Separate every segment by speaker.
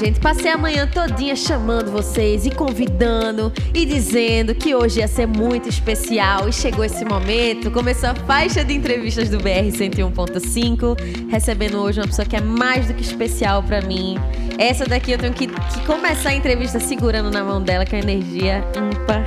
Speaker 1: gente. Passei a manhã todinha chamando vocês e convidando e dizendo que hoje ia ser muito especial e chegou esse momento. Começou a faixa de entrevistas do BR 101.5, recebendo hoje uma pessoa que é mais do que especial para mim. Essa daqui eu tenho que, que começar a entrevista segurando na mão dela, com a energia ímpar.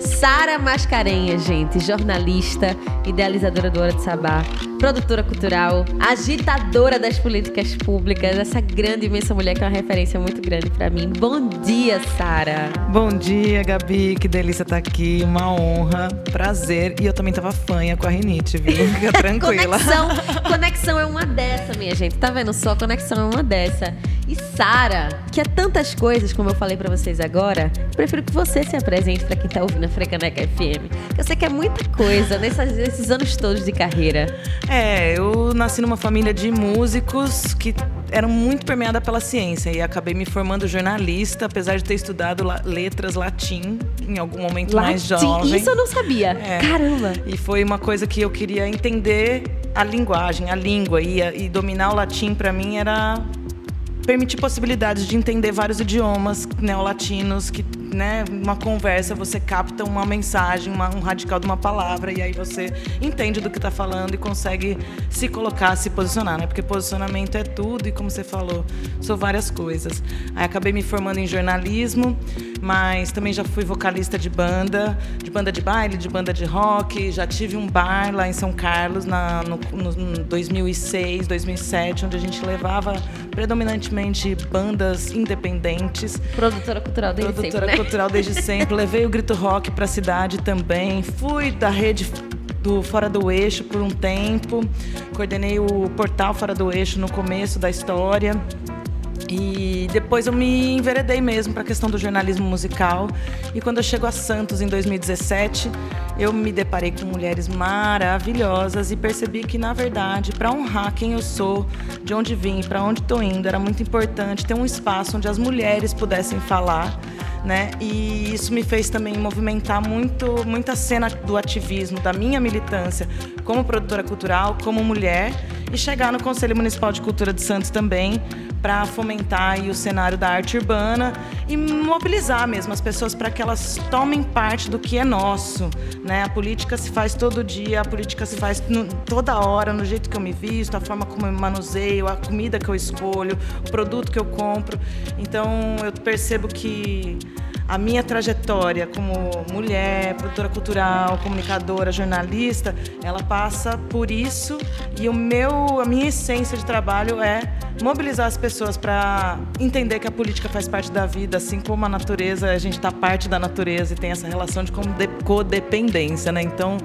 Speaker 1: Sara Mascarenhas, gente, jornalista, idealizadora do Hora de Sabá, produtora cultural, agitadora das políticas públicas, essa grande, imensa mulher que é uma referência muito grande para mim. Bom dia, Sara.
Speaker 2: Bom dia, Gabi, que delícia estar tá aqui, uma honra, prazer. E eu também tava fanha com a rinite, viu? Fica tranquila.
Speaker 1: conexão, conexão é uma dessa, minha gente. Tá vendo só? Conexão é uma dessa. E Sara, que é tantas coisas, como eu falei para vocês agora, prefiro que você se apresente para quem tá ouvindo a Frecaneca FM. Eu sei que é muita coisa nesses, nesses anos todos de carreira.
Speaker 2: É, eu nasci numa família de músicos que eram muito permeada pela ciência e acabei me formando jornalista, apesar de ter estudado letras latim em algum momento latim? mais jovem.
Speaker 1: Isso eu não sabia. É. Caramba!
Speaker 2: E foi uma coisa que eu queria entender a linguagem, a língua e, e dominar o latim para mim era permitir possibilidades de entender vários idiomas neolatinos que né, uma conversa você capta uma mensagem, uma, um radical de uma palavra e aí você entende do que está falando e consegue se colocar, se posicionar, né? Porque posicionamento é tudo e como você falou, são várias coisas. Aí acabei me formando em jornalismo, mas também já fui vocalista de banda, de banda de baile, de banda de rock, já tive um bar lá em São Carlos na, no, no 2006, 2007, onde a gente levava predominantemente bandas independentes.
Speaker 1: Produtora cultural desde
Speaker 2: Produtora
Speaker 1: sempre,
Speaker 2: né? Cultural desde sempre. Levei o Grito Rock para a cidade também. Fui da rede do Fora do Eixo por um tempo. Coordenei o portal Fora do Eixo no começo da história. E depois eu me enveredei mesmo para a questão do jornalismo musical. E quando eu chego a Santos em 2017, eu me deparei com mulheres maravilhosas e percebi que, na verdade, para honrar quem eu sou, de onde vim, para onde estou indo, era muito importante ter um espaço onde as mulheres pudessem falar. Né? E isso me fez também movimentar muito, muita cena do ativismo, da minha militância como produtora cultural, como mulher, e chegar no Conselho Municipal de Cultura de Santos também, para fomentar o cenário da arte urbana e mobilizar mesmo as pessoas para que elas tomem parte do que é nosso. Né? A política se faz todo dia, a política se faz no, toda hora, no jeito que eu me visto, a forma como eu me manuseio, a comida que eu escolho, o produto que eu compro. Então eu percebo que a minha trajetória como mulher, produtora cultural, comunicadora, jornalista, ela passa por isso e o meu, a minha essência de trabalho é mobilizar as pessoas para entender que a política faz parte da vida, assim como a natureza, a gente está parte da natureza e tem essa relação de codependência, né? Então,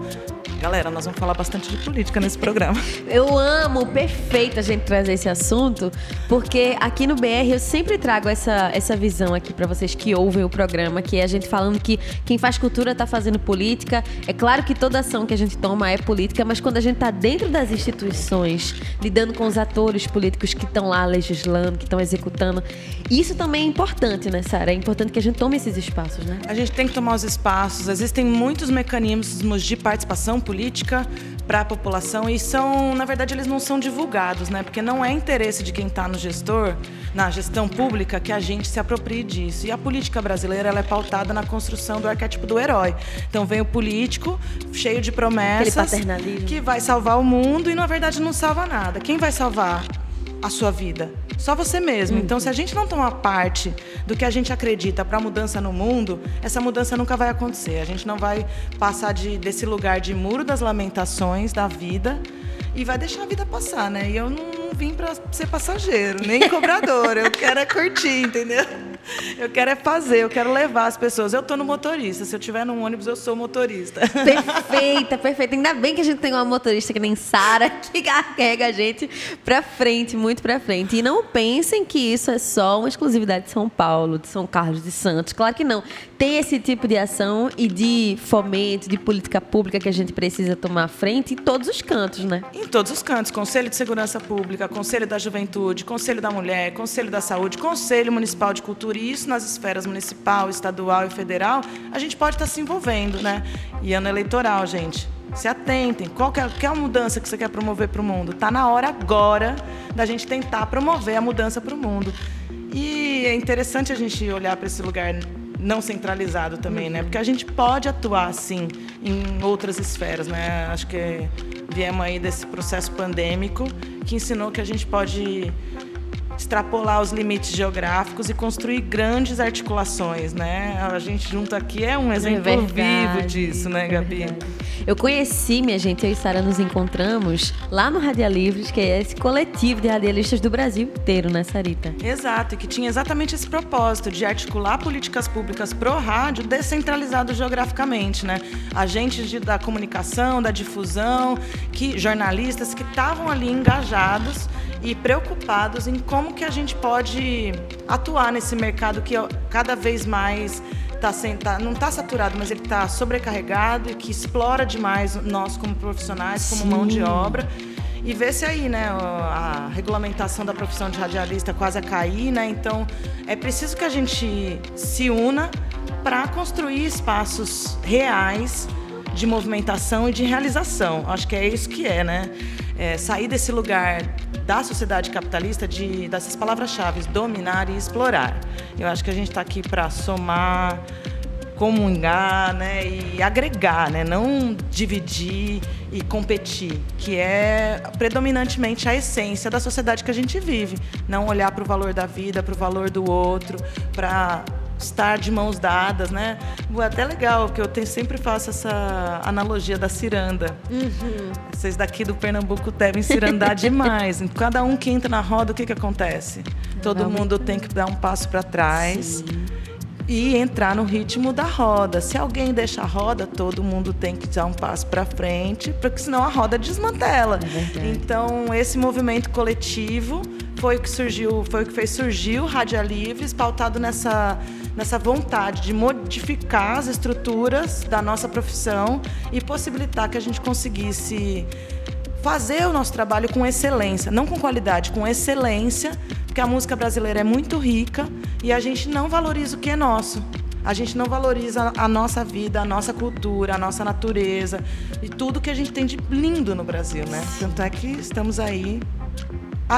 Speaker 2: Galera, nós vamos falar bastante de política nesse programa.
Speaker 1: Eu amo, perfeito a gente trazer esse assunto, porque aqui no BR eu sempre trago essa, essa visão aqui para vocês que ouvem o programa, que é a gente falando que quem faz cultura está fazendo política. É claro que toda ação que a gente toma é política, mas quando a gente está dentro das instituições, lidando com os atores políticos que estão lá legislando, que estão executando, isso também é importante, né, Sara? É importante que a gente tome esses espaços, né?
Speaker 2: A gente tem que tomar os espaços. Existem muitos mecanismos de participação política para a população e são, na verdade, eles não são divulgados, né? Porque não é interesse de quem está no gestor, na gestão pública, que a gente se aproprie disso. E a política brasileira ela é pautada na construção do arquétipo do herói. Então vem o político cheio de promessas que vai salvar o mundo e na verdade não salva nada. Quem vai salvar a sua vida? Só você mesmo. Então, se a gente não tomar parte do que a gente acredita para a mudança no mundo, essa mudança nunca vai acontecer. A gente não vai passar de, desse lugar de muro das lamentações da vida e vai deixar a vida passar, né? E eu não, não vim para ser passageiro, nem cobrador. eu quero é curtir, entendeu? Eu quero é fazer, eu quero levar as pessoas. Eu tô no motorista. Se eu tiver no ônibus, eu sou motorista.
Speaker 1: Perfeita, perfeita. Ainda bem que a gente tem uma motorista que nem Sara que carrega a gente pra frente, muito pra frente. E não pensem que isso é só uma exclusividade de São Paulo, de São Carlos de Santos. Claro que não. Tem esse tipo de ação e de fomento, de política pública que a gente precisa tomar frente em todos os cantos, né?
Speaker 2: Em todos os cantos. Conselho de Segurança Pública, Conselho da Juventude, Conselho da Mulher, Conselho da Saúde, Conselho Municipal de Cultura e isso nas esferas municipal, estadual e federal, a gente pode estar se envolvendo, né? E ano eleitoral, gente. Se atentem. Qual que é, é a mudança que você quer promover para o mundo? Está na hora agora da gente tentar promover a mudança para o mundo. E é interessante a gente olhar para esse lugar não centralizado também, né? Porque a gente pode atuar, sim, em outras esferas, né? Acho que viemos aí desse processo pandêmico que ensinou que a gente pode extrapolar os limites geográficos e construir grandes articulações, né? A gente junto aqui é um exemplo é vivo disso, né, Gabi? É
Speaker 1: eu conheci, minha gente, eu e Sara nos encontramos lá no Radialivres, que é esse coletivo de radialistas do Brasil inteiro, né, Sarita?
Speaker 2: Exato, e que tinha exatamente esse propósito de articular políticas públicas pro rádio descentralizado geograficamente, né? Agentes de, da comunicação, da difusão, que jornalistas que estavam ali engajados e preocupados em como que a gente pode atuar nesse mercado que cada vez mais tá tá, não está saturado, mas ele está sobrecarregado e que explora demais nós como profissionais, como Sim. mão de obra. E vê se aí, né, a regulamentação da profissão de radialista quase a cair, né? Então, é preciso que a gente se una para construir espaços reais de movimentação e de realização. Acho que é isso que é, né? É, sair desse lugar da sociedade capitalista de dessas palavras-chave, dominar e explorar. Eu acho que a gente está aqui para somar, comungar, né, e agregar, né, não dividir e competir, que é predominantemente a essência da sociedade que a gente vive. Não olhar para o valor da vida, para o valor do outro, para estar de mãos dadas, né? É até legal, que eu tenho, sempre faço essa analogia da ciranda. Uhum. Vocês daqui do Pernambuco devem cirandar demais. Cada um que entra na roda, o que, que acontece? Todo mundo tem que dar um passo para trás. Sim e entrar no ritmo da roda. Se alguém deixa a roda, todo mundo tem que dar um passo para frente, porque senão a roda desmantela. É então, esse movimento coletivo foi o que surgiu, foi o que fez surgir o Rádio Livres, pautado nessa nessa vontade de modificar as estruturas da nossa profissão e possibilitar que a gente conseguisse fazer o nosso trabalho com excelência, não com qualidade, com excelência, porque a música brasileira é muito rica e a gente não valoriza o que é nosso. A gente não valoriza a nossa vida, a nossa cultura, a nossa natureza e tudo que a gente tem de lindo no Brasil, né? Tanto é que estamos aí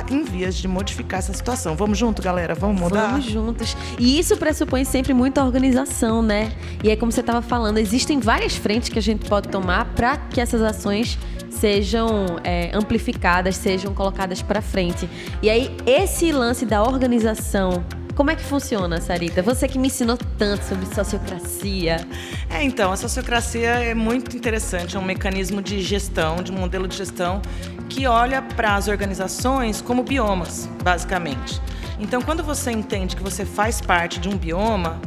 Speaker 2: em vias de modificar essa situação. Vamos junto, galera? Vamos mudar?
Speaker 1: Vamos juntos. E isso pressupõe sempre muita organização, né? E é como você estava falando, existem várias frentes que a gente pode tomar para que essas ações sejam é, amplificadas, sejam colocadas para frente. E aí, esse lance da organização como é que funciona, Sarita? Você que me ensinou tanto sobre sociocracia.
Speaker 2: É, então, a sociocracia é muito interessante, é um mecanismo de gestão, de um modelo de gestão que olha para as organizações como biomas, basicamente. Então, quando você entende que você faz parte de um bioma,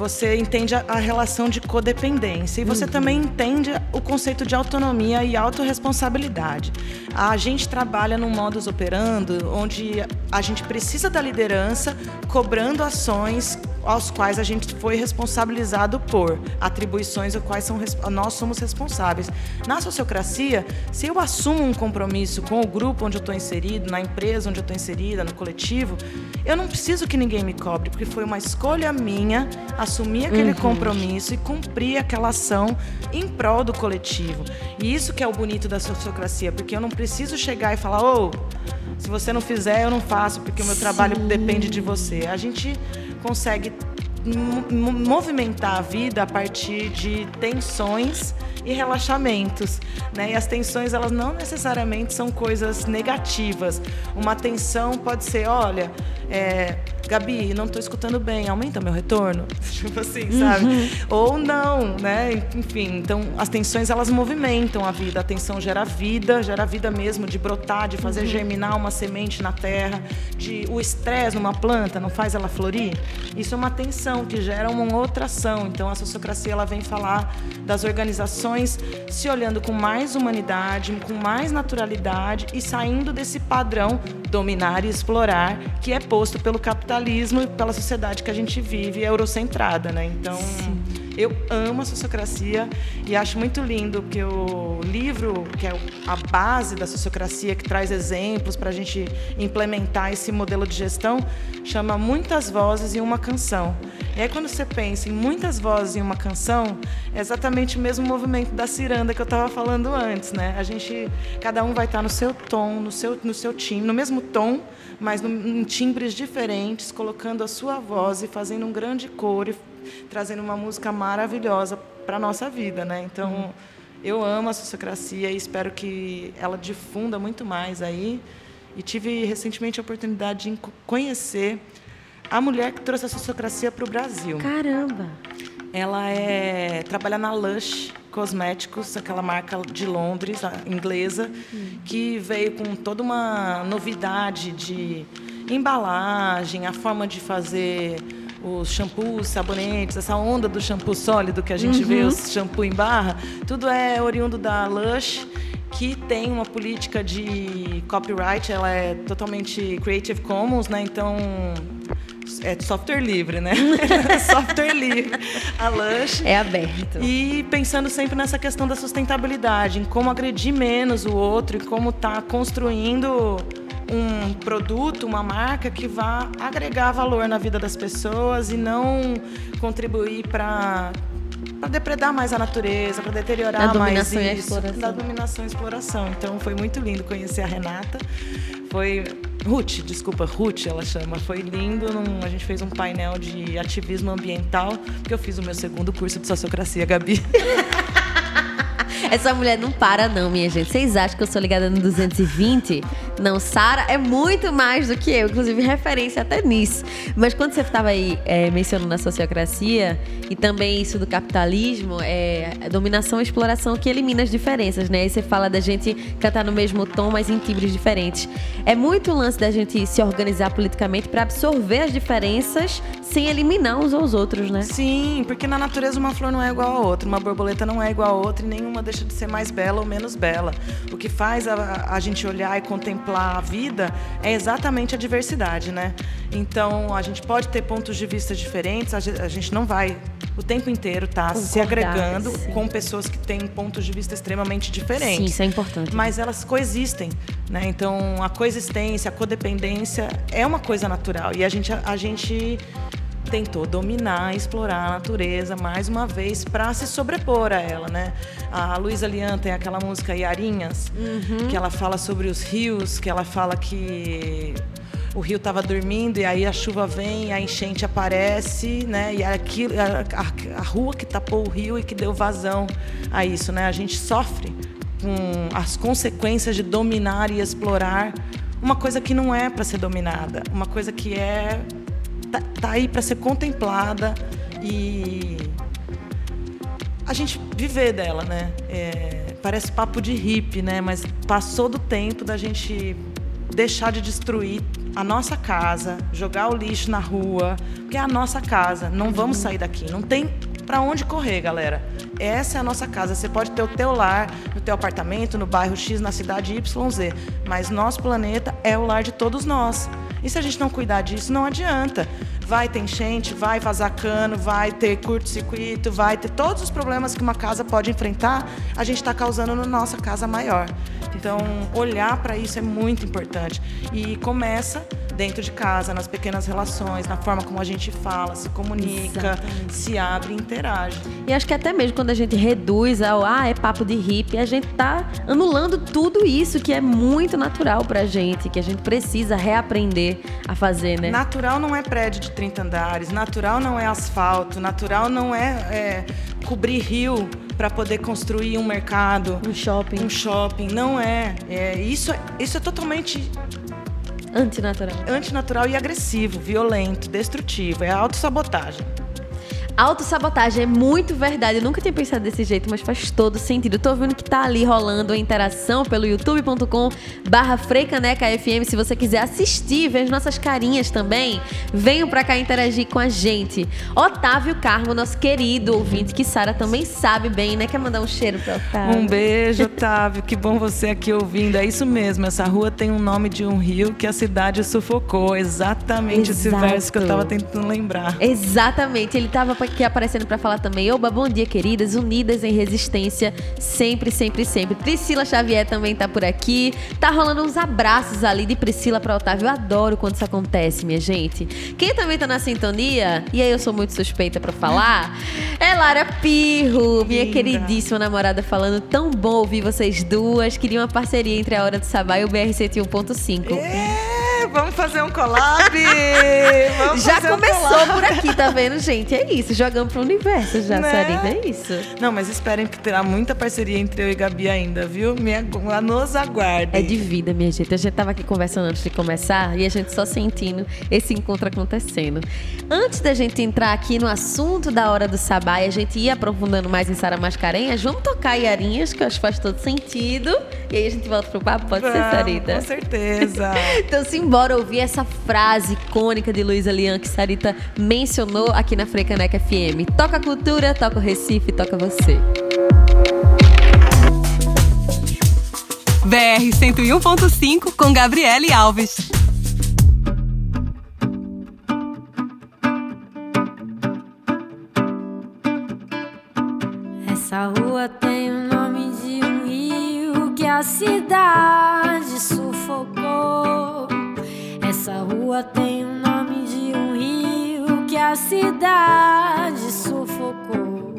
Speaker 2: você entende a, a relação de codependência e você uhum. também entende o conceito de autonomia e autorresponsabilidade. A gente trabalha num modus operando onde a gente precisa da liderança cobrando ações aos quais a gente foi responsabilizado por atribuições aos quais são, nós somos responsáveis. Na sociocracia, se eu assumo um compromisso com o grupo onde eu estou inserido, na empresa onde eu estou inserida, no coletivo, eu não preciso que ninguém me cobre, porque foi uma escolha minha assumir aquele uhum. compromisso e cumprir aquela ação em prol do coletivo. E isso que é o bonito da sociocracia, porque eu não preciso chegar e falar, ô, oh, se você não fizer, eu não faço, porque o meu Sim. trabalho depende de você. A gente consegue movimentar a vida a partir de tensões e relaxamentos, né? E as tensões elas não necessariamente são coisas negativas. Uma tensão pode ser, olha, é, Gabi, não estou escutando bem, aumenta meu retorno, tipo assim, sabe? Uhum. Ou não, né? Enfim, então as tensões elas movimentam a vida. A tensão gera vida, gera vida mesmo de brotar, de fazer uhum. germinar uma semente na terra, de o estresse numa planta não faz ela florir. Isso é uma tensão que gera uma outra ação. Então a sociocracia ela vem falar das organizações se olhando com mais humanidade, com mais naturalidade e saindo desse padrão dominar e explorar que é posto pelo capitalismo e pela sociedade que a gente vive eurocentrada, né? Então, Sim. Eu amo a sociocracia e acho muito lindo que o livro, que é a base da sociocracia, que traz exemplos para a gente implementar esse modelo de gestão, chama Muitas Vozes e uma Canção. E aí quando você pensa em muitas vozes em uma canção, é exatamente o mesmo movimento da ciranda que eu estava falando antes, né? A gente, cada um vai estar no seu tom, no seu, no seu timbre, no mesmo tom, mas em timbres diferentes, colocando a sua voz e fazendo um grande coro, trazendo uma música maravilhosa para nossa vida, né? Então, uhum. eu amo a sociocracia e espero que ela difunda muito mais aí. E tive recentemente a oportunidade de conhecer a mulher que trouxe a sociocracia para o Brasil.
Speaker 1: Caramba!
Speaker 2: Ela é trabalha na Lush Cosméticos, aquela marca de Londres, inglesa, que veio com toda uma novidade de embalagem, a forma de fazer os shampoos, sabonetes, essa onda do shampoo sólido que a gente uhum. vê, o shampoo em barra, tudo é oriundo da Lush que tem uma política de copyright, ela é totalmente Creative Commons, né? Então é software livre, né? software livre. A Lush.
Speaker 1: É aberto.
Speaker 2: E pensando sempre nessa questão da sustentabilidade, em como agredir menos o outro e como tá construindo um produto, uma marca que vá agregar valor na vida das pessoas e não contribuir para para depredar mais a natureza, para deteriorar mais isso, da dominação e exploração. Então foi muito lindo conhecer a Renata. Foi Ruth, desculpa, Ruth ela chama. Foi lindo. Num, a gente fez um painel de ativismo ambiental, porque eu fiz o meu segundo curso de sociocracia, Gabi.
Speaker 1: Essa mulher não para, não, minha gente. Vocês acham que eu sou ligada no 220? Não, Sara é muito mais do que eu, inclusive referência até nisso. Mas quando você estava aí é, mencionando a sociocracia e também isso do capitalismo, é dominação e exploração que elimina as diferenças, né? E você fala da gente cantar no mesmo tom, mas em timbres diferentes. É muito o lance da gente se organizar politicamente para absorver as diferenças sem eliminar uns aos outros, né?
Speaker 2: Sim, porque na natureza uma flor não é igual a outra, uma borboleta não é igual a outra e nenhuma deixa de ser mais bela ou menos bela. O que faz a, a gente olhar e contemplar a vida é exatamente a diversidade, né? Então a gente pode ter pontos de vista diferentes, a gente não vai o tempo inteiro estar tá se agregando sim. com pessoas que têm pontos de vista extremamente diferentes. Sim,
Speaker 1: isso é importante.
Speaker 2: Mas elas coexistem, né? Então a coexistência, a codependência é uma coisa natural e a gente a, a gente tentou dominar, explorar a natureza mais uma vez para se sobrepor a ela, né? A Luísa Lian tem aquela música Iarinhas, uhum. que ela fala sobre os rios, que ela fala que o rio estava dormindo e aí a chuva vem, a enchente aparece, né? E aquilo, a, a, a rua que tapou o rio e que deu vazão a isso, né? A gente sofre com as consequências de dominar e explorar uma coisa que não é para ser dominada, uma coisa que é tá, tá aí para ser contemplada e a gente viver dela, né? É, parece papo de hippie, né? Mas passou do tempo da gente deixar de destruir a nossa casa, jogar o lixo na rua, porque é a nossa casa. Não vamos sair daqui. Não tem para onde correr, galera. Essa é a nossa casa. Você pode ter o teu lar, no teu apartamento, no bairro X, na cidade YZ, mas nosso planeta é o lar de todos nós. E se a gente não cuidar disso, não adianta. Vai ter enchente, vai vazar cano, vai ter curto-circuito, vai ter todos os problemas que uma casa pode enfrentar, a gente está causando na nossa casa maior. Então, olhar para isso é muito importante. E começa dentro de casa, nas pequenas relações, na forma como a gente fala, se comunica, Exatamente. se abre e interage.
Speaker 1: E acho que até mesmo quando a gente reduz ao ah, é papo de hippie, a gente tá anulando tudo isso que é muito natural pra gente, que a gente precisa reaprender a fazer, né?
Speaker 2: Natural não é prédio de 30 andares, natural não é asfalto, natural não é, é cobrir rio para poder construir um mercado,
Speaker 1: um shopping.
Speaker 2: Um shopping, não é. é isso, isso é totalmente
Speaker 1: Antinatural.
Speaker 2: Antinatural e agressivo, violento, destrutivo. É autossabotagem.
Speaker 1: Autossabotagem é muito verdade. Eu nunca tinha pensado desse jeito, mas faz todo sentido. tô vendo que tá ali rolando a interação pelo youtube.com barra FM. Se você quiser assistir, ver as nossas carinhas também, venham pra cá interagir com a gente. Otávio Carmo, nosso querido ouvinte, que Sara também sabe bem, né? Quer mandar um cheiro pra Otávio?
Speaker 2: Um beijo, Otávio. que bom você aqui ouvindo. É isso mesmo, essa rua tem um nome de um rio que a cidade sufocou. Exatamente Exato. esse verso que eu tava tentando lembrar.
Speaker 1: Exatamente. Ele tava aqui aparecendo para falar também. Oba, bom dia, queridas, unidas em resistência, sempre, sempre, sempre. Priscila Xavier também tá por aqui. Tá rolando uns abraços ali de Priscila para Otávio. Eu adoro quando isso acontece, minha gente. Quem também tá na sintonia, e aí eu sou muito suspeita para falar, é Lara Pirro, minha Linda. queridíssima namorada, falando tão bom ouvir vocês duas. Queria uma parceria entre a Hora do Sabá e o BR 101.5.
Speaker 2: É, vamos fazer um collab!
Speaker 1: Vamos já começou um por aqui, tá vendo, gente? É isso, jogamos pro universo já, né? Sarita, é isso.
Speaker 2: Não, mas esperem que terá muita parceria entre eu e Gabi ainda, viu? Minha, nos aguarde.
Speaker 1: É de vida, minha gente. A gente tava aqui conversando antes de começar e a gente só sentindo esse encontro acontecendo. Antes da gente entrar aqui no assunto da Hora do Sabá e a gente ir aprofundando mais em Sara Mascarenhas, vamos tocar Iarinhas, que eu acho que faz todo sentido. E aí a gente volta pro papo, pode
Speaker 2: vamos,
Speaker 1: ser, Sarita?
Speaker 2: Com certeza.
Speaker 1: então, simbora ouvir essa frase icônica de Luísa Lian que Sarita mencionou aqui na Frecaneca FM. Toca a cultura, toca o Recife, toca você.
Speaker 3: BR 101.5 com Gabriele Alves.
Speaker 4: Essa rua tem o nome de um rio que a cidade. Essa rua tem o nome de um rio que a cidade sufocou.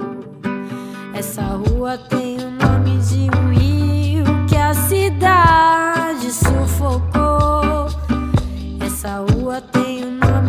Speaker 4: Essa rua tem o nome de um rio que a cidade sufocou. Essa rua tem o nome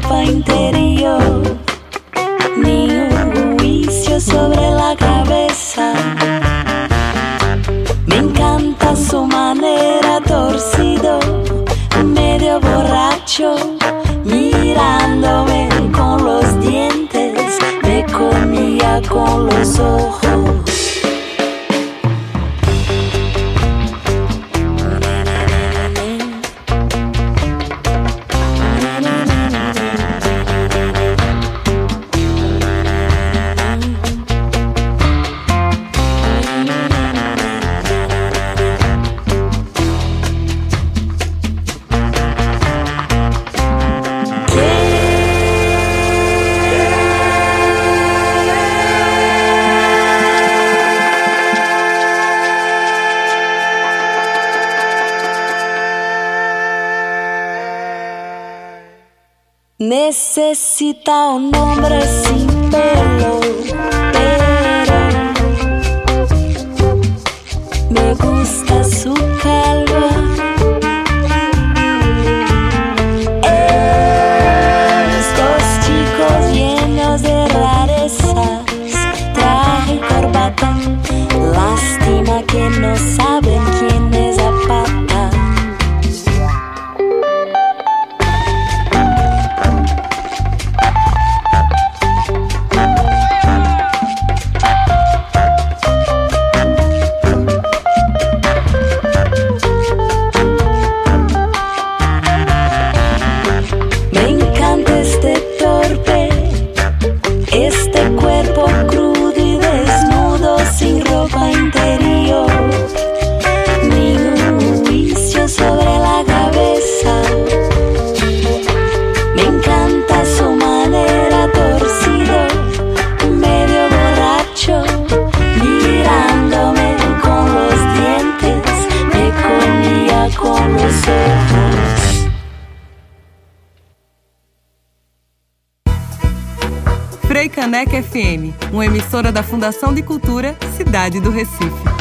Speaker 5: ropa interior, ni un juicio sobre la cabeza. Me encanta su manera torcido, medio borracho, mirándome con los dientes, me comía con los ojos. Necesita un hombre sin pelo,
Speaker 3: FM, uma emissora da Fundação de Cultura Cidade do Recife.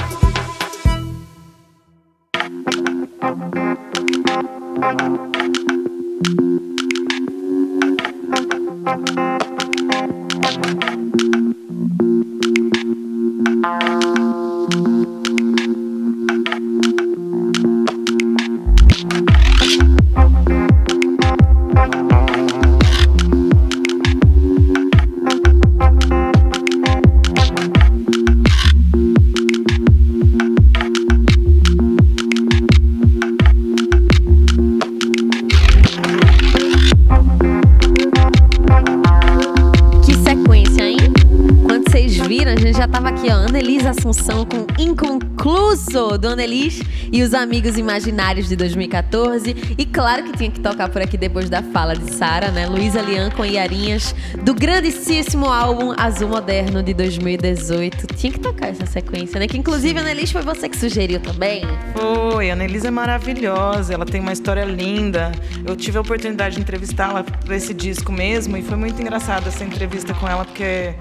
Speaker 1: E os Amigos Imaginários de 2014. E claro que tinha que tocar por aqui depois da fala de Sara, né? Luísa Lian com Iarinhas, do grandíssimo álbum Azul Moderno de 2018. Tinha que tocar essa sequência, né? Que inclusive, Annelise, foi você que sugeriu também.
Speaker 2: Foi, a Annelise é maravilhosa, ela tem uma história linda. Eu tive a oportunidade de entrevistá-la para esse disco mesmo e foi muito engraçada essa entrevista com ela, porque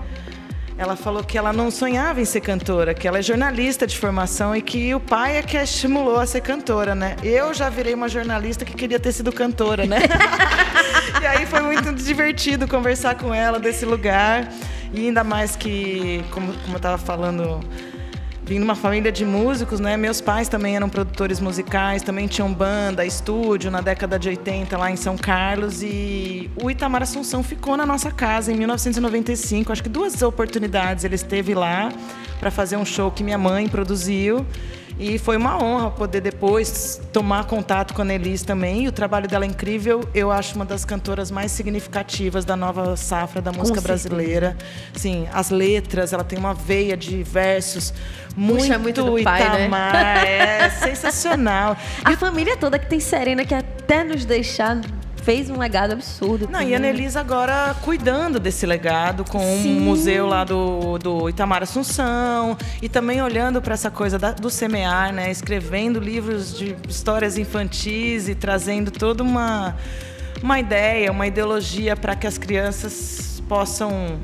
Speaker 2: ela falou que ela não sonhava em ser cantora, que ela é jornalista de formação e que o pai é que a estimulou a ser cantora, né? Eu já virei uma jornalista que queria ter sido cantora, né? e aí foi muito divertido conversar com ela desse lugar. E ainda mais que, como, como eu estava falando vim de uma família de músicos, né? Meus pais também eram produtores musicais, também tinham banda, estúdio na década de 80 lá em São Carlos e o Itamar Assunção ficou na nossa casa em 1995. Acho que duas oportunidades ele esteve lá para fazer um show que minha mãe produziu. E foi uma honra poder depois tomar contato com a Nelis também. E o trabalho dela é incrível. Eu acho uma das cantoras mais significativas da nova safra da música brasileira. Sim, as letras, ela tem uma veia de versos muito,
Speaker 1: Puxa muito do pai, né?
Speaker 2: Itamar. É sensacional.
Speaker 1: A família toda que tem Serena, que até nos deixar fez um legado absurdo.
Speaker 2: Não, e a Annelise agora cuidando desse legado com
Speaker 1: Sim.
Speaker 2: um museu lá do, do Itamar Assunção e também olhando para essa coisa da- do semear, né? Escrevendo livros de histórias infantis e trazendo toda uma, uma ideia, uma ideologia para que as crianças possam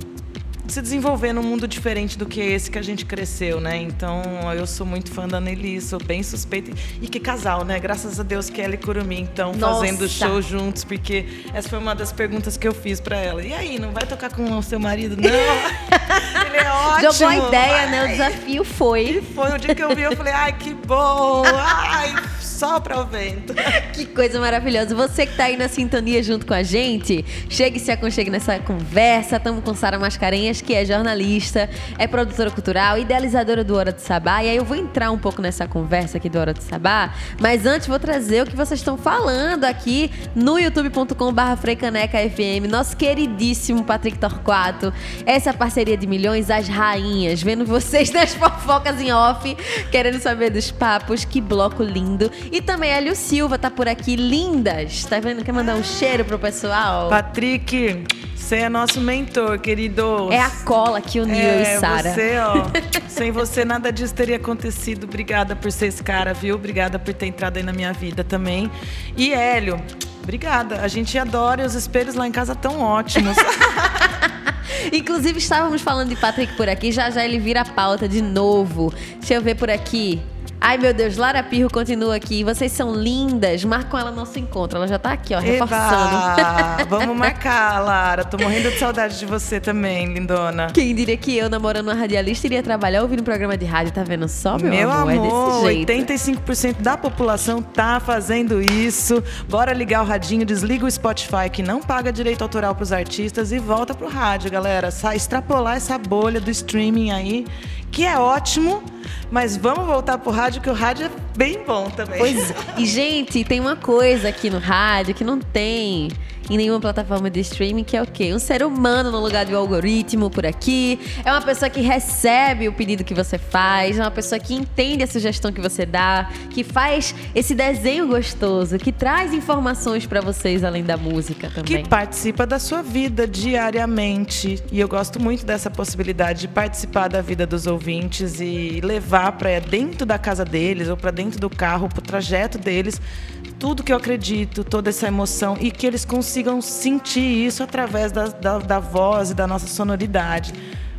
Speaker 2: se desenvolver num mundo diferente do que esse que a gente cresceu, né? Então, eu sou muito fã da Annelise, sou bem suspeita. E que casal, né? Graças a Deus que ela e Curumim estão fazendo show juntos, porque essa foi uma das perguntas que eu fiz pra ela. E aí, não vai tocar com o seu marido? Não! Ele é ótimo!
Speaker 1: Jogou a ideia, né? O desafio foi.
Speaker 2: E foi o dia que eu vi, eu falei, ai, que bom! Ai, sopra o vento.
Speaker 1: Que coisa maravilhosa. Você que tá aí na sintonia junto com a gente, chegue e se aconchegue nessa conversa. Estamos com Sara Mascarenhas, que é jornalista, é produtora cultural, idealizadora do Hora do Sabá. E aí eu vou entrar um pouco nessa conversa aqui do Hora do Sabá, mas antes vou trazer o que vocês estão falando aqui no youtube.com.br Freicaneca FM, nosso queridíssimo Patrick Torquato. Essa parceria de milhões, as rainhas, vendo vocês nas fofocas em off, querendo saber dos papos. Que bloco lindo. E também Hélio Silva tá por aqui, lindas. Tá vendo? Quer mandar um cheiro pro pessoal?
Speaker 2: Patrick, você é nosso mentor, querido.
Speaker 1: É a cola que uniu eu
Speaker 2: É,
Speaker 1: e Sara.
Speaker 2: você, ó. sem você nada disso teria acontecido. Obrigada por ser esse cara, viu? Obrigada por ter entrado aí na minha vida também. E Hélio, obrigada. A gente adora e os espelhos lá em casa tão ótimos.
Speaker 1: Inclusive, estávamos falando de Patrick por aqui, já já ele vira a pauta de novo. Deixa eu ver por aqui. Ai, meu Deus, Lara Pirro continua aqui. Vocês são lindas. Marcam ela no nosso encontro. Ela já tá aqui, ó, reforçando.
Speaker 2: Eba! Vamos marcar, Lara. Tô morrendo de saudade de você também, lindona.
Speaker 1: Quem diria que eu, namorando uma radialista, iria trabalhar ouvindo um programa de rádio, tá vendo só, meu,
Speaker 2: Meu
Speaker 1: amor?
Speaker 2: amor,
Speaker 1: é desse jeito.
Speaker 2: 85% da população tá fazendo isso. Bora ligar o radinho, desliga o Spotify que não paga direito autoral pros artistas e volta pro rádio, galera. Sa extrapolar essa bolha do streaming aí, que é ótimo, mas vamos voltar pro rádio, que o rádio é bem bom também.
Speaker 1: Pois é. E, gente, tem uma coisa aqui no rádio que não tem em nenhuma plataforma de streaming, que é o quê? Um ser humano no lugar um algoritmo por aqui. É uma pessoa que recebe o pedido que você faz, é uma pessoa que entende a sugestão que você dá, que faz esse desenho gostoso, que traz informações pra vocês além da música também.
Speaker 2: que participa da sua vida diariamente. E eu gosto muito dessa possibilidade de participar da vida dos ouvintes e levar para dentro da casa deles ou para dentro do carro, para o trajeto deles, tudo que eu acredito, toda essa emoção e que eles consigam sentir isso através da, da, da voz e da nossa sonoridade.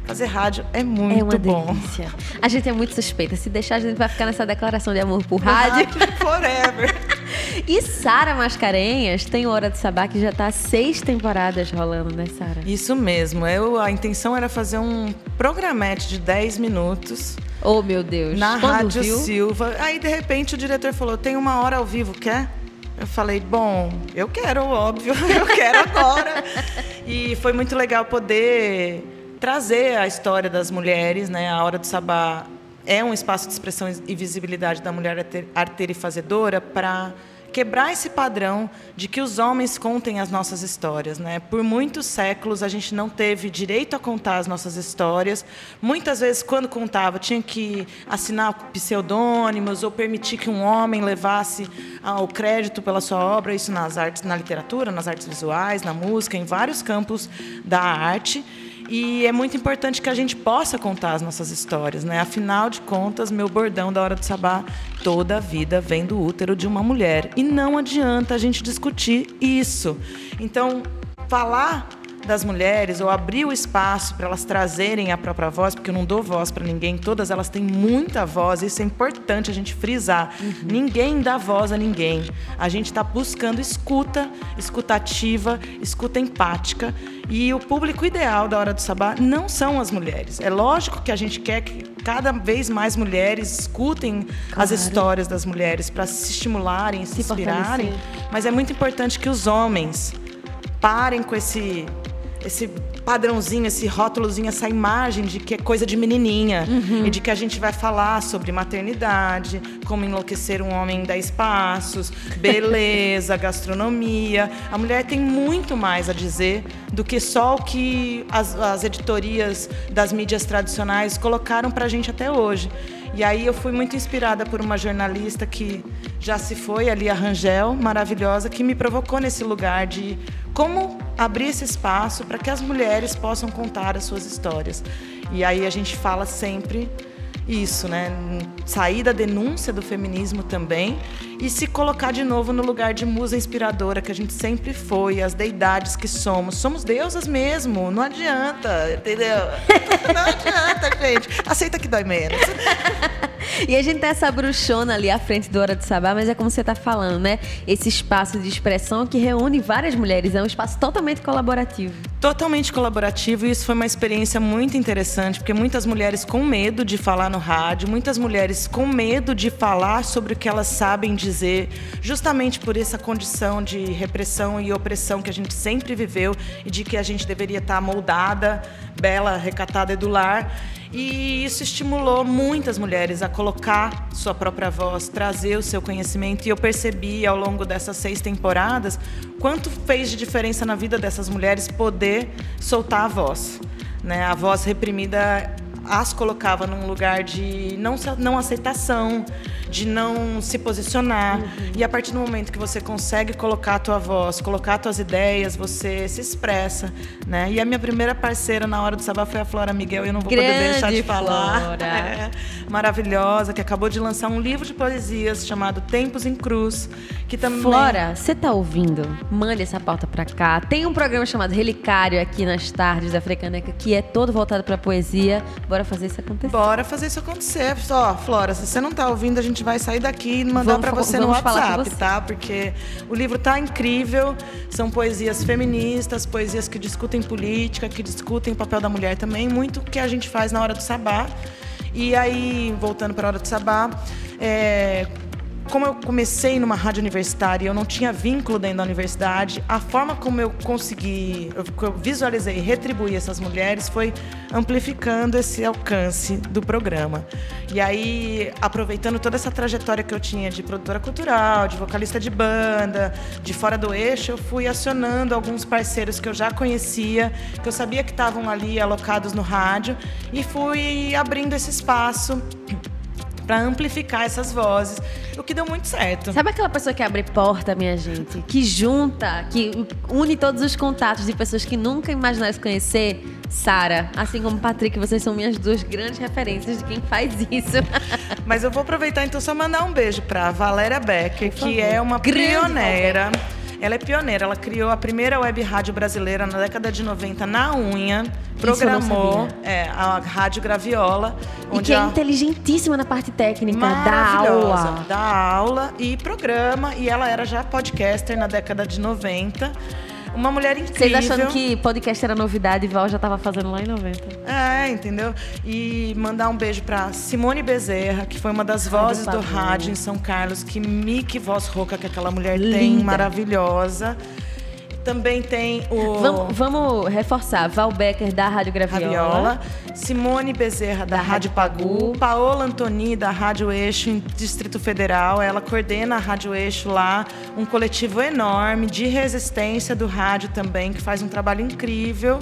Speaker 2: Fazer rádio é muito
Speaker 1: É uma
Speaker 2: bom.
Speaker 1: delícia. A gente é muito suspeita. Se deixar, a gente vai ficar nessa declaração de amor por rádio.
Speaker 2: Forever.
Speaker 1: E Sara Mascarenhas tem Hora de Sabá que já tá há seis temporadas rolando, né, Sara?
Speaker 2: Isso mesmo. Eu, a intenção era fazer um programete de 10 minutos.
Speaker 1: Oh, meu Deus.
Speaker 2: Na
Speaker 1: Quando
Speaker 2: Rádio
Speaker 1: viu?
Speaker 2: Silva. Aí, de repente, o diretor falou: tem uma hora ao vivo, quer? Eu falei, bom, eu quero, óbvio, eu quero agora. e foi muito legal poder trazer a história das mulheres, né? A Hora do Sabá é um espaço de expressão e visibilidade da mulher arte- arteira e fazedora para quebrar esse padrão de que os homens contem as nossas histórias, né? Por muitos séculos a gente não teve direito a contar as nossas histórias. Muitas vezes quando contava tinha que assinar pseudônimos ou permitir que um homem levasse ah, o crédito pela sua obra, isso nas artes, na literatura, nas artes visuais, na música, em vários campos da arte. E é muito importante que a gente possa contar as nossas histórias, né? Afinal de contas, meu bordão da hora do sabá, toda a vida vem do útero de uma mulher. E não adianta a gente discutir isso. Então, falar das mulheres ou abrir o espaço para elas trazerem a própria voz, porque eu não dou voz para ninguém, todas elas têm muita voz, isso é importante a gente frisar. Ninguém dá voz a ninguém. A gente está buscando escuta, escutativa, escuta empática. E o público ideal da Hora do Sabá não são as mulheres. É lógico que a gente quer que cada vez mais mulheres escutem as histórias das mulheres para se estimularem, se,
Speaker 1: Se
Speaker 2: inspirarem.
Speaker 1: fortalecer.
Speaker 2: Mas é muito importante que os homens parem com esse esse padrãozinho, esse rótulozinho, essa imagem de que é coisa de menininha
Speaker 1: Uhum.
Speaker 2: e de que a gente vai falar sobre maternidade, como enlouquecer um homem em 10 passos, beleza, gastronomia. A mulher tem muito mais a dizer do que só o que as, as editorias das mídias tradicionais colocaram pra gente até hoje. E aí eu fui muito inspirada por uma jornalista que já se foi, ali a Rangel, maravilhosa, que me provocou nesse lugar de como abrir esse espaço para que as mulheres possam contar as suas histórias. E aí a gente fala sempre isso, né? Sair da denúncia do feminismo também e se colocar de novo no lugar de musa inspiradora que a gente sempre foi, as deidades que somos. Somos deusas mesmo, não adianta, entendeu? Não adianta, gente. Aceita que dói menos.
Speaker 1: E a gente tem essa bruxona ali à frente do Hora de Sabá, mas é como você tá falando, né? Esse espaço de expressão que reúne várias mulheres. É um espaço totalmente colaborativo.
Speaker 2: Totalmente colaborativo e isso foi uma experiência muito interessante, porque muitas mulheres com medo de falar no rádio, muitas mulheres com medo de falar sobre o que elas sabem dizer, justamente por essa condição de repressão e opressão que a gente sempre viveu e de que a gente deveria estar moldada, bela, recatada e do lar. E isso estimulou muitas mulheres a colocar sua própria voz, trazer o seu conhecimento. E eu percebi ao longo dessas seis temporadas quanto fez de diferença na vida dessas mulheres poder soltar a voz. Né? A voz reprimida as colocava num lugar de não, não aceitação, de não se posicionar. E a partir do momento que você consegue colocar a tua voz, colocar as tuas ideias, você se expressa. Né? E a minha primeira parceira na hora do sabá foi a Flora Miguel, e eu não vou poder
Speaker 1: Grande
Speaker 2: deixar de falar.
Speaker 1: Flora.
Speaker 2: É, maravilhosa, que acabou de lançar um livro de poesias chamado Tempos em Cruz, que também
Speaker 1: Flora, você tá ouvindo? Mande essa pauta pra cá. Tem um programa chamado Relicário aqui nas tardes da Frecaneca, que é todo voltado pra poesia. Bora fazer isso acontecer.
Speaker 2: Bora fazer isso acontecer. Só, Flora, se você não tá ouvindo, a gente vai sair daqui e mandar
Speaker 1: fa-
Speaker 2: você no WhatsApp,
Speaker 1: você.
Speaker 2: tá? Porque o livro tá incrível. São poesias feministas, poesias que discutem política, que discutem o papel da mulher também, muito que a gente faz na hora do sabá. E aí, voltando para a hora do sabá, é, como eu comecei numa rádio universitária e eu não tinha vínculo dentro da universidade, a forma como eu consegui, eu, visualizei e retribuir essas mulheres foi amplificando esse alcance do programa. E aí, aproveitando toda essa trajetória que eu tinha de produtora cultural, de vocalista de banda, de fora do eixo, eu fui acionando alguns parceiros que eu já conhecia, que eu sabia que estavam ali alocados no rádio, e fui abrindo esse espaço para amplificar essas vozes, o que deu muito certo.
Speaker 1: Sabe aquela pessoa que abre porta, minha gente? Que junta, que une todos os contatos de pessoas que nunca imaginaram se conhecer? Sara, assim como Patrick, vocês são minhas duas grandes referências de quem faz isso.
Speaker 2: Mas eu vou aproveitar então só mandar um beijo para Valéria Becker, que é uma
Speaker 1: Grande
Speaker 2: pioneira. Ela é pioneira, ela criou a primeira web rádio brasileira na década de 90 na unha, programou é, a Rádio Graviola,
Speaker 1: E
Speaker 2: onde
Speaker 1: que é
Speaker 2: a-
Speaker 1: inteligentíssima na parte técnica, da aula.
Speaker 2: dá aula e programa, e ela era já podcaster na década de 90. Uma mulher incrível.
Speaker 1: Vocês achando que podcast era novidade e Val já tava fazendo lá em 90?
Speaker 2: É, entendeu? E mandar um beijo pra Simone Bezerra, que foi uma das vozes do rádio em São Carlos. Que mique voz rouca que aquela mulher tem,
Speaker 1: Linda.
Speaker 2: maravilhosa. Também tem o
Speaker 1: Vamos, vamos reforçar. Val Becker, da Rádio Graviola.
Speaker 2: Raviola, Simone Bezerra, da,
Speaker 1: Da
Speaker 2: Rádio
Speaker 1: Rádio
Speaker 2: Pagu,
Speaker 1: Pagu.
Speaker 2: Paola Antoni, da Rádio Eixo, em Distrito Federal. Ela coordena a Rádio Eixo lá, um coletivo enorme de resistência do rádio também, que faz um trabalho incrível.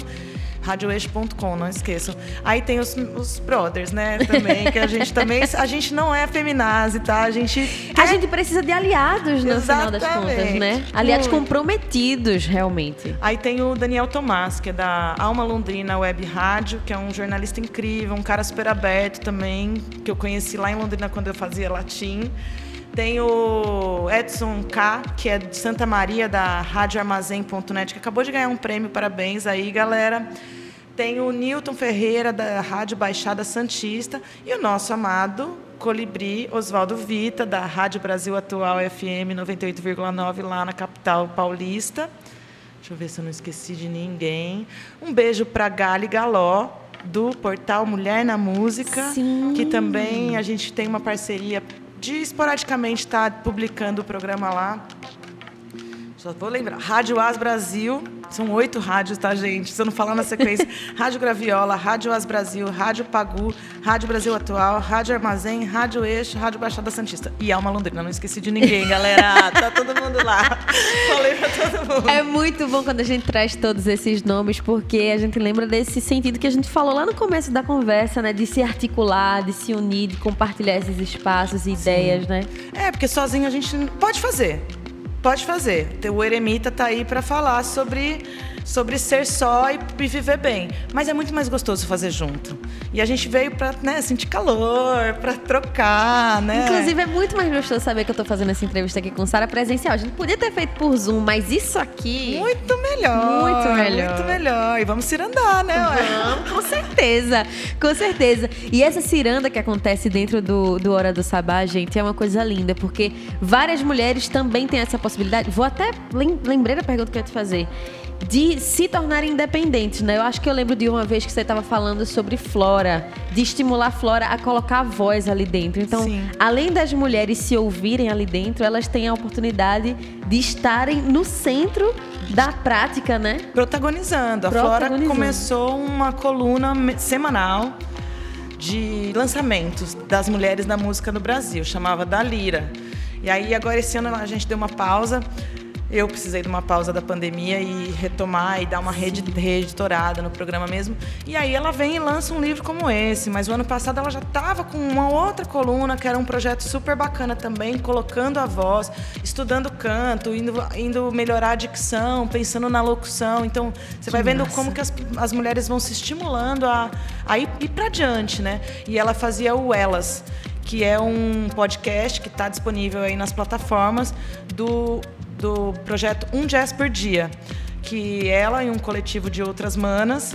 Speaker 2: radioeixo.com, não esqueçam. Aí tem os, os brothers, né, também, que a gente também, a gente não é feminazi, tá? A gente
Speaker 1: A gente precisa de aliados no final das
Speaker 2: Exatamente.
Speaker 1: contas, né? Aliados
Speaker 2: Muito.
Speaker 1: comprometidos, realmente.
Speaker 2: Aí tem o Daniel Tomás, que é da Alma Londrina Web Rádio, que é um jornalista incrível, um cara super aberto também, que eu conheci lá em Londrina quando eu fazia latim. Tem o Edson K, que é de Santa Maria, da radioarmazém.net, que acabou de ganhar um prêmio. Parabéns aí, galera. Tem o Newton Ferreira, da Rádio Baixada Santista. E o nosso amado Colibri, Oswaldo Vita, da Rádio Brasil Atual FM 98,9, lá na capital paulista. Deixa eu ver se eu não esqueci de ninguém. Um beijo para Gali Galó, do portal Mulher na Música,
Speaker 1: Sim.
Speaker 2: que também a gente tem uma parceria de esporadicamente estar publicando o programa lá. Só vou lembrar. Rádio As Brasil. São oito rádios, tá, gente? Se eu não falar na sequência. Rádio Graviola, Rádio As Brasil, Rádio Pagu, Rádio Brasil Atual, Rádio Armazém, Rádio Eixo, Rádio Baixada Santista. E Alma Londrina. Não esqueci de ninguém, galera. Tá todo mundo lá. Falei pra todo mundo.
Speaker 1: É muito bom quando a gente traz todos esses nomes, porque a gente lembra desse sentido que a gente falou lá no começo da conversa, né? De se articular, de se unir, de compartilhar esses espaços e ideias, né?
Speaker 2: É, porque sozinho a gente pode fazer. Pode fazer. O Eremita tá aí para falar sobre, sobre ser só e, e viver bem. Mas é muito mais gostoso fazer junto. E a gente veio para né, sentir calor, para trocar, né?
Speaker 1: Inclusive, é muito mais gostoso saber que eu tô fazendo essa entrevista aqui com Sara presencial. A gente podia ter feito por Zoom, mas isso aqui.
Speaker 2: Muito melhor.
Speaker 1: Muito melhor.
Speaker 2: Muito melhor. E vamos cirandar, né? ué?
Speaker 1: Vamos, com certeza, com certeza. E essa ciranda que acontece dentro do, do Hora do Sabá, gente, é uma coisa linda, porque várias mulheres também têm essa possibilidade. Vou até lem- lembrei da pergunta que eu ia te fazer. De se tornarem independentes, né? Eu acho que eu lembro de uma vez que você estava falando sobre Flora, de estimular a Flora a colocar a voz ali dentro. Então,
Speaker 2: Sim.
Speaker 1: além das mulheres se ouvirem ali dentro, elas têm a oportunidade de estarem no centro da prática, né?
Speaker 2: Protagonizando. A Flora
Speaker 1: Protagonizando.
Speaker 2: começou uma coluna semanal de lançamentos das mulheres da música no Brasil, chamava Da Lira. E aí agora esse ano a gente deu uma pausa. Eu precisei de uma pausa da pandemia e retomar e dar uma rede reeditorada no programa mesmo. E aí ela vem e lança um livro como esse. Mas o ano passado ela já estava com uma outra coluna, que era um projeto super bacana também, colocando a voz, estudando canto, indo, indo melhorar a dicção, pensando na locução. Então, você vai vendo
Speaker 1: massa.
Speaker 2: como que as, as mulheres vão se estimulando a, a ir, ir para diante, né? E ela fazia o Elas, que é um podcast que está disponível aí nas plataformas do, do projeto Um Jazz por Dia, que ela e um coletivo de outras manas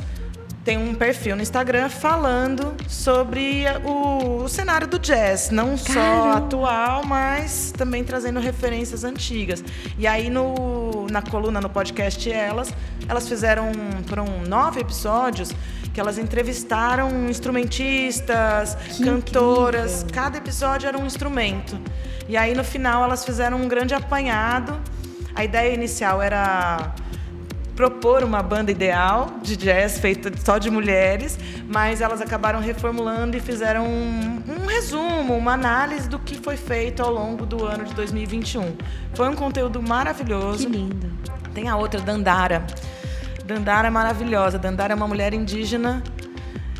Speaker 2: tem um perfil no Instagram falando sobre o, o cenário do jazz, não só atual, mas também trazendo referências antigas. E aí no, na coluna, no podcast Elas, elas fizeram, foram nove episódios que elas entrevistaram instrumentistas,
Speaker 1: Que
Speaker 2: cantoras,
Speaker 1: incrível.
Speaker 2: cada episódio era um instrumento. E aí no final elas fizeram um grande apanhado. A ideia inicial era propor uma banda ideal de jazz feita só de mulheres, mas elas acabaram reformulando e fizeram um, um resumo, uma análise do que foi feito ao longo do ano de 2021. Foi um conteúdo
Speaker 1: Que
Speaker 2: maravilhoso.
Speaker 1: lindo.
Speaker 2: Tem a outra, Dandara. Dandara é maravilhosa. Dandara é uma mulher indígena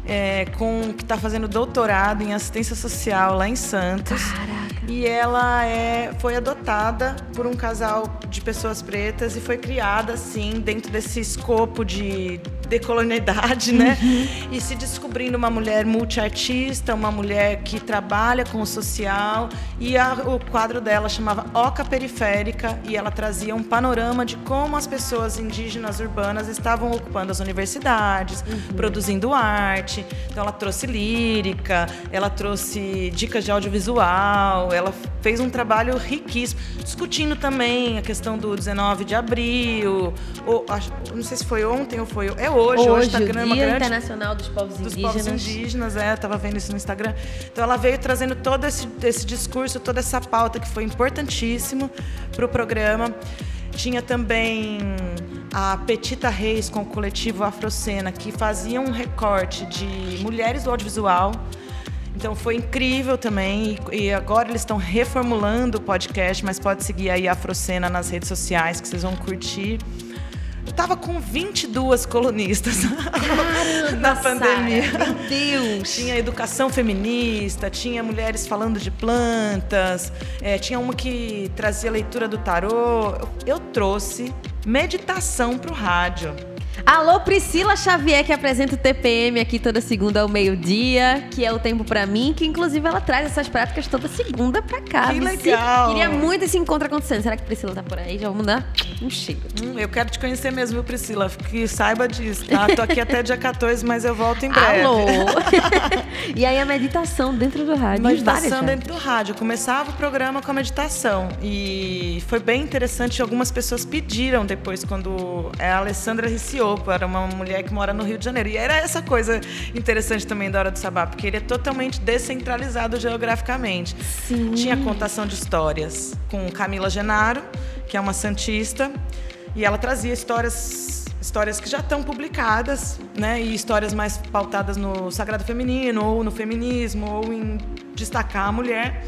Speaker 2: é, com, que está fazendo doutorado em assistência social lá em Santos.
Speaker 1: Caraca.
Speaker 2: E ela é, foi adotada por um casal de pessoas pretas e foi criada assim dentro desse escopo de decolonialidade, né? E se descobrindo uma mulher multiartista, uma mulher que trabalha com o social. E a- o quadro dela chamava Oca Periférica e ela trazia um panorama de como as pessoas indígenas urbanas estavam ocupando as universidades, produzindo arte. Então ela trouxe lírica, ela trouxe dicas de audiovisual, ela fez um trabalho riquíssimo, discutindo também a questão do 19 de abril, ou, acho- não sei se foi ontem ou foi é hoje,
Speaker 1: Hoje,
Speaker 2: está
Speaker 1: o
Speaker 2: criando uma
Speaker 1: Dia
Speaker 2: grande
Speaker 1: Internacional dos Povos
Speaker 2: dos
Speaker 1: Indígenas.
Speaker 2: povos indígenas, é, eu tava vendo isso no Instagram. Então ela veio trazendo todo esse, esse discurso, toda essa pauta que foi importantíssimo para o programa. Tinha também a Petita Reis com o coletivo Afrocena, que fazia um recorte de mulheres do audiovisual. Então foi incrível também. E, e agora eles estão reformulando o podcast, mas pode seguir aí a Afrocena nas redes sociais, que vocês vão curtir. Eu tava com 22 colunistas na pandemia.
Speaker 1: Meu Deus.
Speaker 2: Tinha educação feminista, tinha mulheres falando de plantas, é, tinha uma que trazia leitura do tarô. Eu, eu trouxe meditação para o rádio.
Speaker 1: Alô, Priscila Xavier, que apresenta o TPM aqui toda segunda ao meio-dia, que é o tempo pra mim, que inclusive ela traz essas práticas toda segunda pra cá.
Speaker 2: Que legal.
Speaker 1: Queria muito esse encontro acontecendo. Será que Priscila tá por aí? Já vamos dar um cheiro.
Speaker 2: Hum, eu quero te conhecer mesmo, viu, Priscila? Que saiba disso, tá? Tô aqui até dia 14, mas eu volto em breve.
Speaker 1: Alô! e aí a meditação dentro do rádio.
Speaker 2: Meditação dentro do rádio. Eu começava o programa com a meditação. E foi bem interessante. Algumas pessoas pediram depois, quando é a Alessandra Ricciolo topo. Era uma mulher que mora no Rio de Janeiro. E era essa coisa interessante também da Hora do Sabá, porque ele é totalmente descentralizado geograficamente.
Speaker 1: Sim.
Speaker 2: Tinha contação de histórias com Camila Genaro, que é uma santista, e ela trazia histórias histórias que já estão publicadas, né, e histórias mais pautadas no sagrado feminino ou no feminismo ou em destacar a mulher.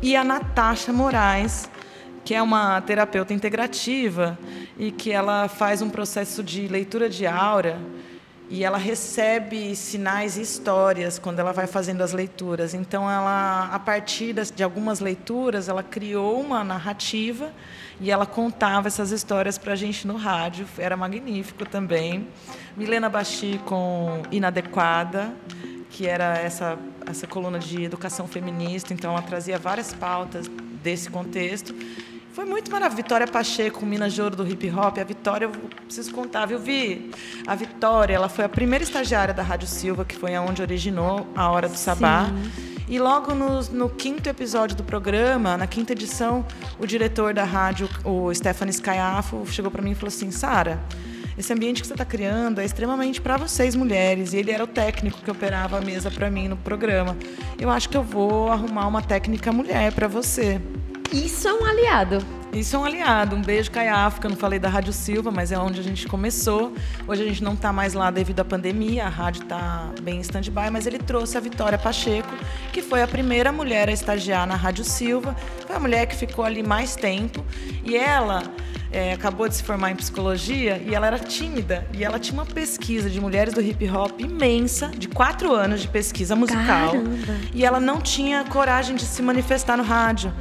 Speaker 2: E a Natasha Moraes, que é uma terapeuta integrativa e que ela faz um processo de leitura de aura e ela recebe sinais e histórias quando ela vai fazendo as leituras. Então, ela, a partir de algumas leituras, ela criou uma narrativa e ela contava essas histórias para a gente no rádio. Era magnífico também. Milena Bachi com Inadequada, que era essa, essa coluna de educação feminista. Então, ela trazia várias pautas desse contexto. Foi muito maravilhoso. Vitória Pacheco, Minas de Ouro do hip hop. A Vitória, eu preciso contar, viu, Vi? A Vitória, ela foi a primeira estagiária da Rádio Silva, que foi aonde originou a Hora do Sabá. E logo no, no, quinto episódio do programa, na quinta edição, o diretor da rádio, o Stephanie Skyafo, chegou para mim e falou assim: Sara, esse ambiente que você está criando é extremamente para vocês mulheres. E ele era o técnico que operava a mesa para mim no programa. Eu acho que eu vou arrumar uma técnica mulher para você.
Speaker 1: Isso é um aliado.
Speaker 2: Isso é um aliado. Um beijo, que eu não falei da Rádio Silva, mas é onde a gente começou. Hoje a gente não está mais lá devido à pandemia, a rádio está bem em stand-by, mas ele trouxe a Vitória Pacheco, que foi a primeira mulher a estagiar na Rádio Silva. Foi a mulher que ficou ali mais tempo. E ela é, acabou de se formar em psicologia e ela era tímida. E ela tinha uma pesquisa de mulheres do hip hop imensa, de quatro anos de pesquisa musical.
Speaker 1: Caramba.
Speaker 2: E ela não tinha coragem de se manifestar no rádio.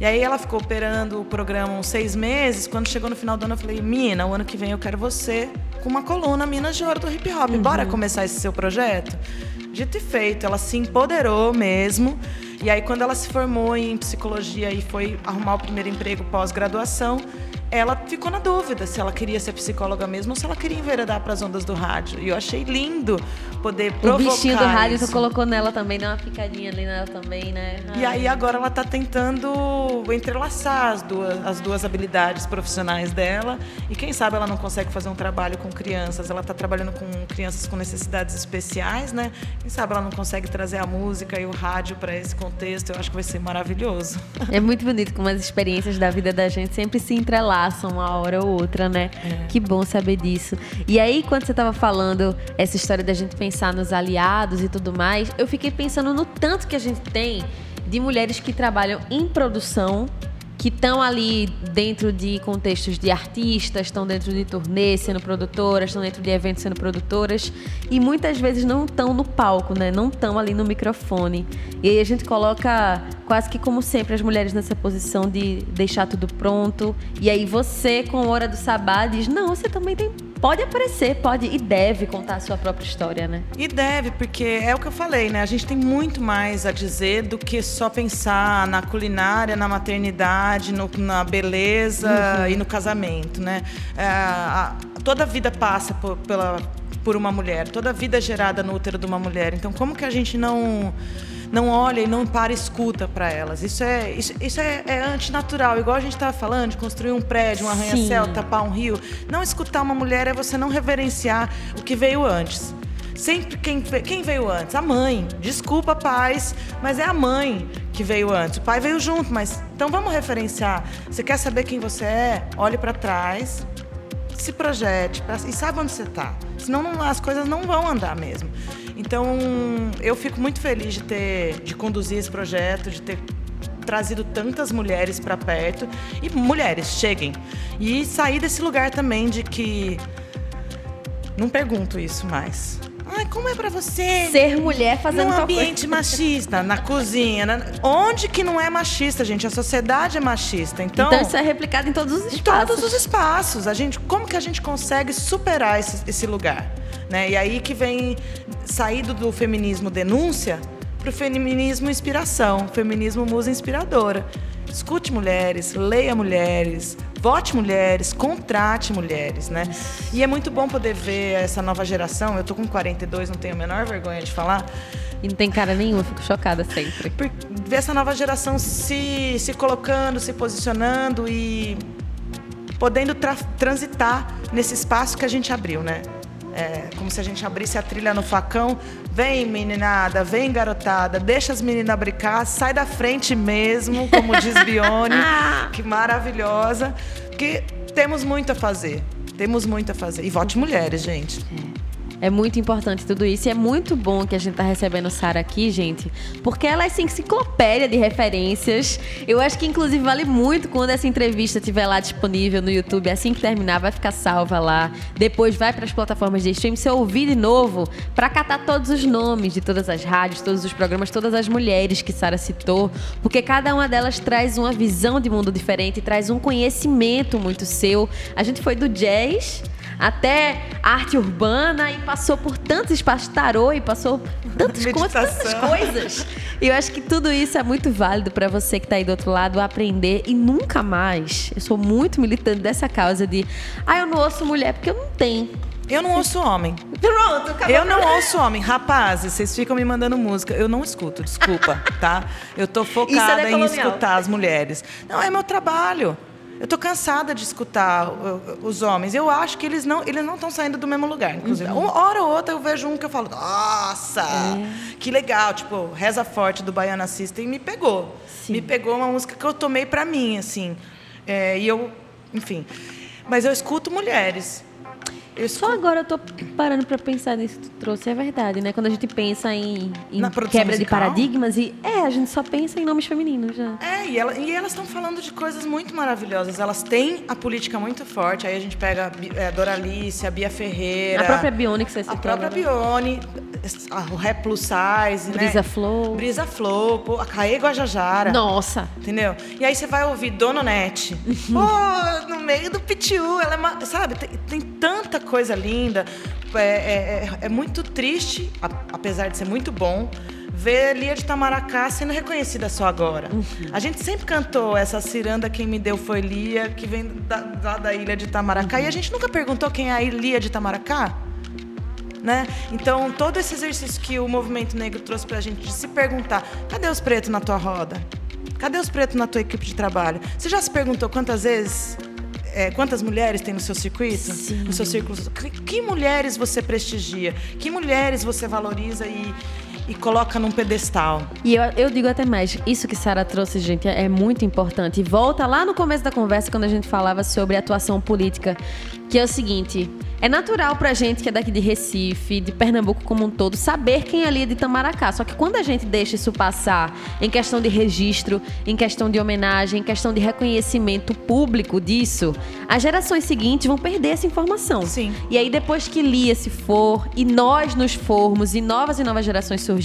Speaker 2: E aí ela ficou operando o programa uns seis meses. Quando chegou no final do ano, eu falei, Mina, o ano que vem eu quero você com uma coluna Minas de Ouro do hip hop. Bora começar esse seu projeto? Dito e feito, ela se empoderou mesmo. E aí, quando ela se formou em psicologia e foi arrumar o primeiro emprego pós-graduação, ela ficou na dúvida se ela queria ser psicóloga mesmo ou se ela queria enveredar para as ondas do rádio. E eu achei lindo poder
Speaker 1: O
Speaker 2: provocar
Speaker 1: bichinho do rádio
Speaker 2: isso.
Speaker 1: tu colocou nela também, deu uma picadinha ali nela também, né?
Speaker 2: E aí agora ela está tentando entrelaçar as duas, as duas habilidades profissionais dela e quem sabe ela não consegue fazer um trabalho com crianças. Ela está trabalhando com crianças com necessidades especiais, né? Quem sabe ela não consegue trazer a música e o rádio para esse contexto. Eu acho que vai ser maravilhoso.
Speaker 1: É muito bonito como as experiências da vida da gente sempre se entrelaçam uma hora ou outra, né? Que bom saber disso. E aí, quando você tava falando essa história da gente pensar nos aliados e tudo mais, eu fiquei pensando no tanto que a gente tem de mulheres que trabalham em produção, que estão ali dentro de contextos de artistas, estão dentro de turnê sendo produtoras, estão dentro de eventos sendo produtoras e muitas vezes não estão no palco, né? Não estão ali no microfone. E aí a gente coloca quase que como sempre as mulheres nessa posição de deixar tudo pronto. E aí você com Hora do Sabá diz: "Não, você também tem pode aparecer, pode e deve contar a sua própria história, né?"
Speaker 2: E deve, porque é o que eu falei, né? A gente tem muito mais a dizer do que só pensar na culinária, na maternidade, no- na beleza e no casamento, né? É, a- toda a vida passa por, pela, por uma mulher, toda a vida é gerada no útero de uma mulher. Então, como que a gente não não olha e não para e escuta para elas? Isso é isso, isso é, é antinatural, igual a gente estava falando de construir um prédio, um arranha-céu, tapar um rio. Não escutar uma mulher é você não reverenciar o que veio antes. Sempre quem, quem veio antes? A mãe. Desculpa, pais, mas é a mãe que veio antes. O pai veio junto, mas então vamos referenciar. Você quer saber quem você é? Olhe para trás, se projete pra- e sabe onde você está. Senão não- as coisas não vão andar mesmo. Então eu fico muito feliz de ter, de conduzir esse projeto, de ter trazido tantas mulheres para perto e mulheres cheguem e sair desse lugar também de que não pergunto isso mais. Ai, como é para você?
Speaker 1: Ser mulher fazendo
Speaker 2: num
Speaker 1: tal
Speaker 2: ambiente machista, na cozinha, na- onde que não é machista, gente? A sociedade é machista. Então,
Speaker 1: Então isso é replicado em todos os
Speaker 2: em
Speaker 1: espaços.
Speaker 2: todos os espaços. A gente, como que a gente consegue superar esse, esse lugar? Né? E aí que vem saído do feminismo denúncia para o feminismo inspiração, feminismo musa inspiradora. Escute mulheres, leia mulheres, vote mulheres, contrate mulheres, né? E é muito bom poder ver essa nova geração. Eu tô com 42, não tenho a menor vergonha de falar.
Speaker 1: E não tem cara nenhuma, fico chocada sempre.
Speaker 2: Por ver essa nova geração se, se colocando, se posicionando e podendo tra transitar nesse espaço que a gente abriu, né? É, como se a gente abrisse a trilha no facão. Vem, meninada, vem, garotada, deixa as meninas brincar, sai da frente mesmo, como diz Bione, que maravilhosa. Porque temos muito a fazer. Temos muito a fazer. E vote mulheres, gente.
Speaker 1: É muito importante tudo isso e é muito bom que a gente tá recebendo Sara aqui, gente, porque ela é essa enciclopédia de referências. Eu acho que inclusive vale muito quando essa entrevista estiver lá disponível no YouTube, assim que terminar vai ficar salva lá. Depois vai para as plataformas de streaming, você ouvir de novo para catar todos os nomes de todas as rádios, todos os programas, todas as mulheres que Sara citou, porque cada uma delas traz uma visão de mundo diferente, traz um conhecimento muito seu. A gente foi do jazz até arte urbana e passou por tantos espaços tarô e passou por tantas, coisas, tantas coisas. E eu acho que tudo isso é muito válido para você que tá aí do outro lado aprender e nunca mais. Eu sou muito militante dessa causa de, ah, eu não ouço mulher porque eu não tenho.
Speaker 2: Eu não ouço homem.
Speaker 1: Pronto, acabou.
Speaker 2: Eu não ouço homem. Rapazes, vocês ficam me mandando música. Eu não escuto, desculpa, tá? Eu tô focada em
Speaker 1: decolonial.
Speaker 2: escutar as mulheres. Não, é meu trabalho. Eu tô cansada de escutar uh, os homens. Eu acho que eles não eles não estão saindo do mesmo lugar, inclusive. Uma hora ou outra eu vejo um que eu falo, nossa, que legal. Tipo, Reza Forte do Baiana System me pegou. Me pegou uma música que eu tomei pra mim, assim. É, e eu, enfim. Mas eu escuto mulheres. Eu
Speaker 1: Só agora eu tô parando pra pensar nisso que tu trouxe, é verdade, né? Quando a gente pensa em, em quebra de
Speaker 2: musical?
Speaker 1: paradigmas e é, a gente só pensa em nomes femininos já.
Speaker 2: É, e, ela- e elas estão falando de coisas muito maravilhosas. Elas têm a política muito forte. Aí a gente pega a é, a Doralice, a Bia Ferreira.
Speaker 1: A própria Bione que você
Speaker 2: A
Speaker 1: citou
Speaker 2: própria
Speaker 1: agora.
Speaker 2: Bione, a- o Rap Plus Size,
Speaker 1: Brisa
Speaker 2: né?
Speaker 1: Flow.
Speaker 2: Brisa Flow, pô, a Caê Guajajara.
Speaker 1: Nossa.
Speaker 2: Entendeu? E aí você vai ouvir Dononete. Pô, no meio do pitiu, ela é uma, sabe, tem, tem tanta coisa linda. É, é- é- é muito triste, a- apesar de ser muito bom, ver Lia de Tamaracá sendo reconhecida só agora. A gente sempre cantou essa ciranda Quem Me Deu Foi Lia, que vem da, da, da ilha de Tamaracá. E a gente nunca perguntou quem é a Lia de Tamaracá? Né? Então, todo esse exercício que o movimento negro trouxe pra gente de se perguntar: cadê os pretos na tua roda? Cadê os pretos na tua equipe de trabalho? Você já se perguntou quantas vezes, é, quantas mulheres tem no seu circuito? No seu círculo? Que, que mulheres você prestigia? Que mulheres você valoriza e, e coloca num pedestal?
Speaker 1: E eu, eu digo até mais, isso que Sara trouxe, gente, é, é muito importante. E volta lá no começo da conversa, quando a gente falava sobre atuação política, que é o seguinte: é natural pra gente que é daqui de Recife, de Pernambuco como um todo, saber quem é ali é de Itamaracá. Só que quando a gente deixa isso passar em questão de registro, em questão de homenagem, em questão de reconhecimento público disso, as gerações seguintes vão perder essa informação.
Speaker 2: Sim.
Speaker 1: E aí, depois que Lia se for e nós nos formos e novas e novas gerações surgirem,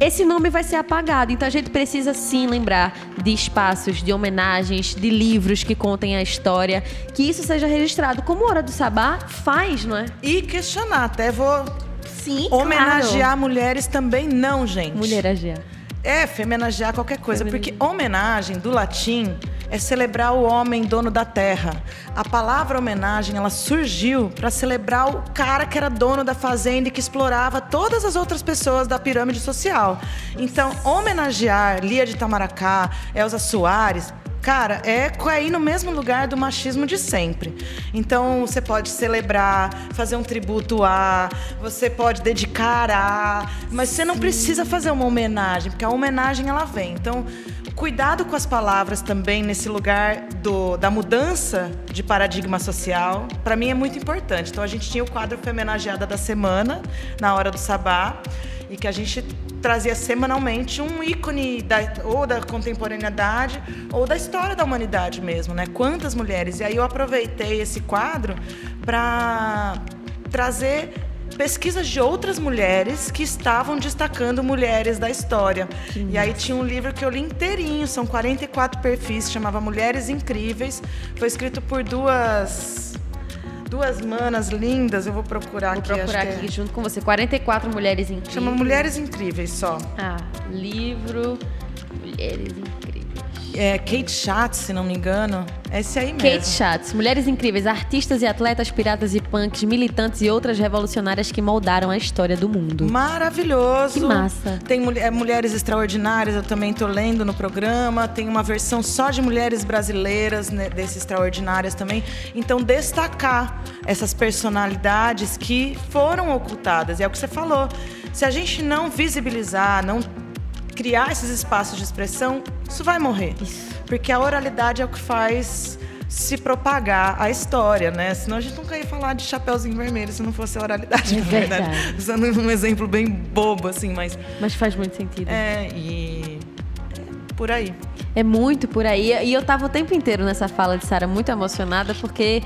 Speaker 1: esse nome vai ser apagado. Então a gente precisa sim lembrar de espaços, de homenagens, de livros que contem a história, que isso seja registrado. Como Hora do Sabá faz, não é?
Speaker 2: E questionar, até vou
Speaker 1: Sim,
Speaker 2: homenagear mulheres também não, gente.
Speaker 1: Mulher agiar.
Speaker 2: É, femenagear qualquer coisa, porque homenagem do latim é celebrar o homem dono da terra. A palavra homenagem, ela surgiu para celebrar o cara que era dono da fazenda e que explorava todas as outras pessoas da pirâmide social. Então, homenagear Lia de Tamaracá, Elza Soares, Cara, é cair no mesmo lugar do machismo de sempre. Então, você pode celebrar, fazer um tributo a, você pode dedicar a, mas você não precisa fazer uma homenagem, porque a homenagem ela vem. Então, cuidado com as palavras também nesse lugar do, da mudança de paradigma social, para mim é muito importante. Então, a gente tinha o quadro Femenageada da Semana, na hora do sabá, e que a gente trazia semanalmente um ícone da, ou da contemporaneidade ou da história da humanidade mesmo, né? Quantas mulheres. E aí eu aproveitei esse quadro para trazer pesquisas de outras mulheres que estavam destacando mulheres da história. E aí tinha um livro que eu li inteirinho, são 44 perfis, chamava Mulheres Incríveis. Foi escrito por duas duas manas lindas, eu vou procurar
Speaker 1: Vou
Speaker 2: aqui.
Speaker 1: procurar
Speaker 2: acho que é-
Speaker 1: aqui junto com você. 44 mulheres incríveis.
Speaker 2: Chama Mulheres Incríveis só.
Speaker 1: Ah, livro Mulheres Incríveis.
Speaker 2: É, Kate Schatz, se não me engano. É esse aí mesmo.
Speaker 1: Kate Schatz, mulheres incríveis, artistas e atletas, piratas e punks, militantes e outras revolucionárias que moldaram a história do mundo.
Speaker 2: Maravilhoso.
Speaker 1: Que massa.
Speaker 2: Tem é, Mulheres Extraordinárias, eu também tô lendo no programa. Tem uma versão só de mulheres brasileiras, né, desse Extraordinárias também. Então, destacar essas personalidades que foram ocultadas. E é o que você falou. Se a gente não visibilizar, não criar esses espaços de expressão, isso vai morrer. Porque a oralidade é o que faz se propagar a história, né? Senão a gente nunca ia falar de Chapeuzinho Vermelho se não fosse a oralidade,
Speaker 1: É
Speaker 2: na verdade.
Speaker 1: verdade.
Speaker 2: Usando um exemplo bem bobo, assim, mas
Speaker 1: Mas faz muito sentido.
Speaker 2: é, e é por aí.
Speaker 1: É muito por aí. E eu tava o tempo inteiro nessa fala de Sara muito emocionada porque.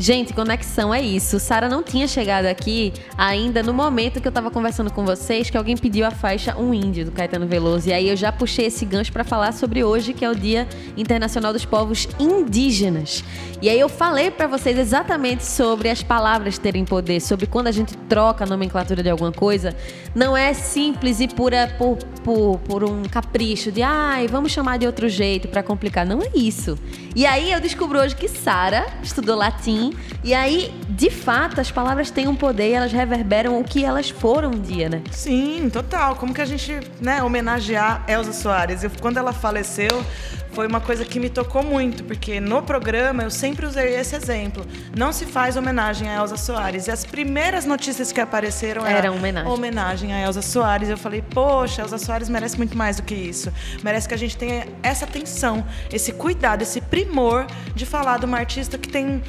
Speaker 1: Gente, conexão é isso. Sara não tinha chegado aqui ainda no momento que eu tava conversando com vocês que alguém pediu a faixa Um Índio do Caetano Veloso. E aí eu já puxei esse gancho pra falar sobre hoje, que é o Dia Internacional dos Povos Indígenas. E aí eu falei pra vocês exatamente sobre as palavras terem poder, sobre quando a gente troca a nomenclatura de alguma coisa, não é simples e pura por, por, por um capricho de ai, vamos chamar de outro jeito pra complicar. Não é isso. E aí eu descubro hoje que Sara estudou latim e aí, de fato, as palavras têm um poder e elas reverberam o que elas foram um dia, né?
Speaker 2: Sim, total. Como que a gente, né, homenagear Elza Soares? Eu, quando ela faleceu, foi uma coisa que me tocou muito, porque no programa eu sempre usei esse exemplo. Não se faz homenagem a Elza Soares. E as primeiras notícias que apareceram
Speaker 1: Era
Speaker 2: eram
Speaker 1: homenagem.
Speaker 2: homenagem a Elza Soares. Eu falei, poxa, Elza Soares merece muito mais do que isso. Merece que a gente tenha essa atenção, esse cuidado, esse primor de falar de uma artista que tem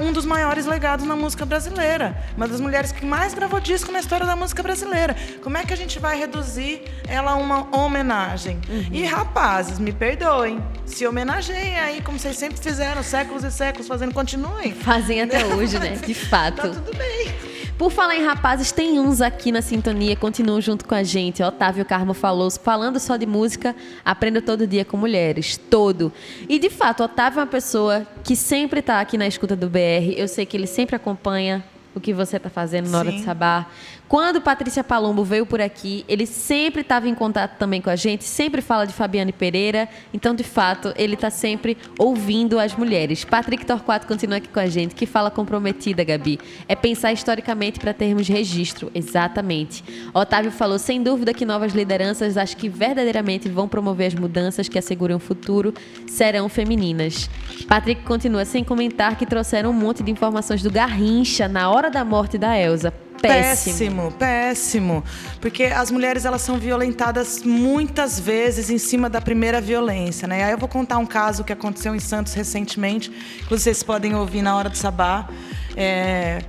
Speaker 2: um dos maiores legados na música brasileira. Uma das mulheres que mais gravou disco na história da música brasileira. Como é que a gente vai reduzir ela a uma homenagem? E rapazes, me perdoem. Se homenageiem aí, como vocês sempre fizeram, séculos e séculos fazendo, continuem.
Speaker 1: Fazem até hoje, né? De fato.
Speaker 2: Tá tudo bem.
Speaker 1: Por falar em rapazes, tem uns aqui na sintonia, continuam junto com a gente. Otávio Carmo falou, falando só de música, aprendo todo dia com mulheres. Todo. E de fato, Otávio é uma pessoa que sempre está aqui na escuta do BR. Eu sei que ele sempre acompanha o que você está fazendo na hora
Speaker 2: Sim.
Speaker 1: de sabar. Quando Patrícia Palombo veio por aqui, ele sempre estava em contato também com a gente, sempre fala de Fabiane Pereira. Então, de fato, ele está sempre ouvindo as mulheres. Patrick Torquato continua aqui com a gente. Que fala comprometida, Gabi. É pensar historicamente para termos registro. Exatamente. Otávio falou, sem dúvida, que novas lideranças, acho que verdadeiramente vão promover as mudanças que asseguram o futuro, serão femininas. Patrick continua sem comentar que trouxeram um monte de informações do Garrincha na hora da morte da Elsa. Péssimo.
Speaker 2: Péssimo, péssimo. Porque as mulheres elas são violentadas muitas vezes em cima da primeira violência, né? Aí eu vou contar um caso que aconteceu em Santos recentemente, que vocês podem ouvir na hora do sabá. É,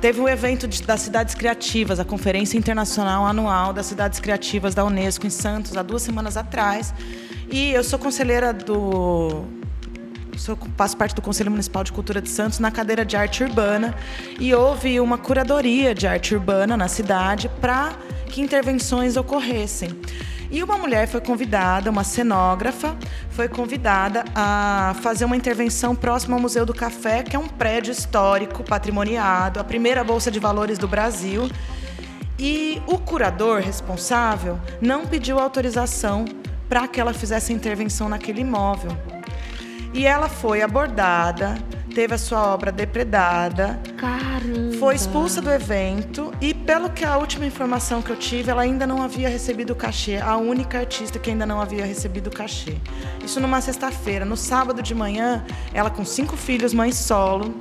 Speaker 2: Teve um evento de- das cidades criativas, a Conferência Internacional Anual das Cidades Criativas da Unesco em Santos, há duas semanas atrás. E eu sou conselheira do sou, faço parte do Conselho Municipal de Cultura de Santos na cadeira de arte urbana e houve uma curadoria de arte urbana na cidade para que intervenções ocorressem. E uma mulher foi convidada, uma cenógrafa, foi convidada a fazer uma intervenção próxima ao Museu do Café, que é um prédio histórico, patrimoniado, a primeira bolsa de valores do Brasil. E o curador responsável não pediu autorização para que ela fizesse intervenção naquele imóvel. E ela foi abordada, teve a sua obra depredada,
Speaker 1: Caramba.
Speaker 2: foi expulsa do evento e, pelo que a última informação que eu tive, ela ainda não havia recebido o cachê. A única artista que ainda não havia recebido o cachê. Isso numa sexta-feira. No sábado de manhã, ela com cinco filhos, mãe solo,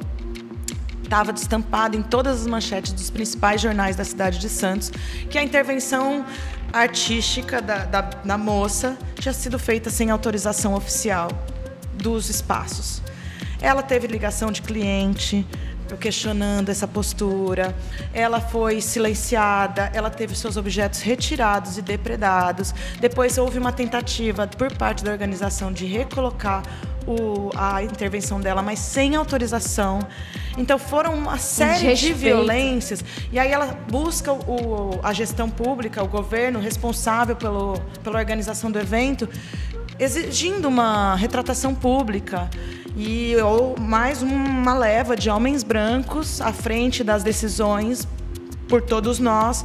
Speaker 2: estava destampada em todas as manchetes dos principais jornais da cidade de Santos que a intervenção artística da, da, da moça tinha sido feita sem autorização oficial dos espaços. Ela teve ligação de cliente questionando essa postura. Ela foi silenciada, ela teve seus objetos retirados e depredados. Depois houve uma tentativa por parte da organização de recolocar o- a intervenção dela, mas sem autorização. Então foram uma série de violências. E aí ela busca o- a gestão pública, o governo responsável pelo, pela organização do evento, exigindo uma retratação pública e ou mais uma leva de homens brancos à frente das decisões por todos nós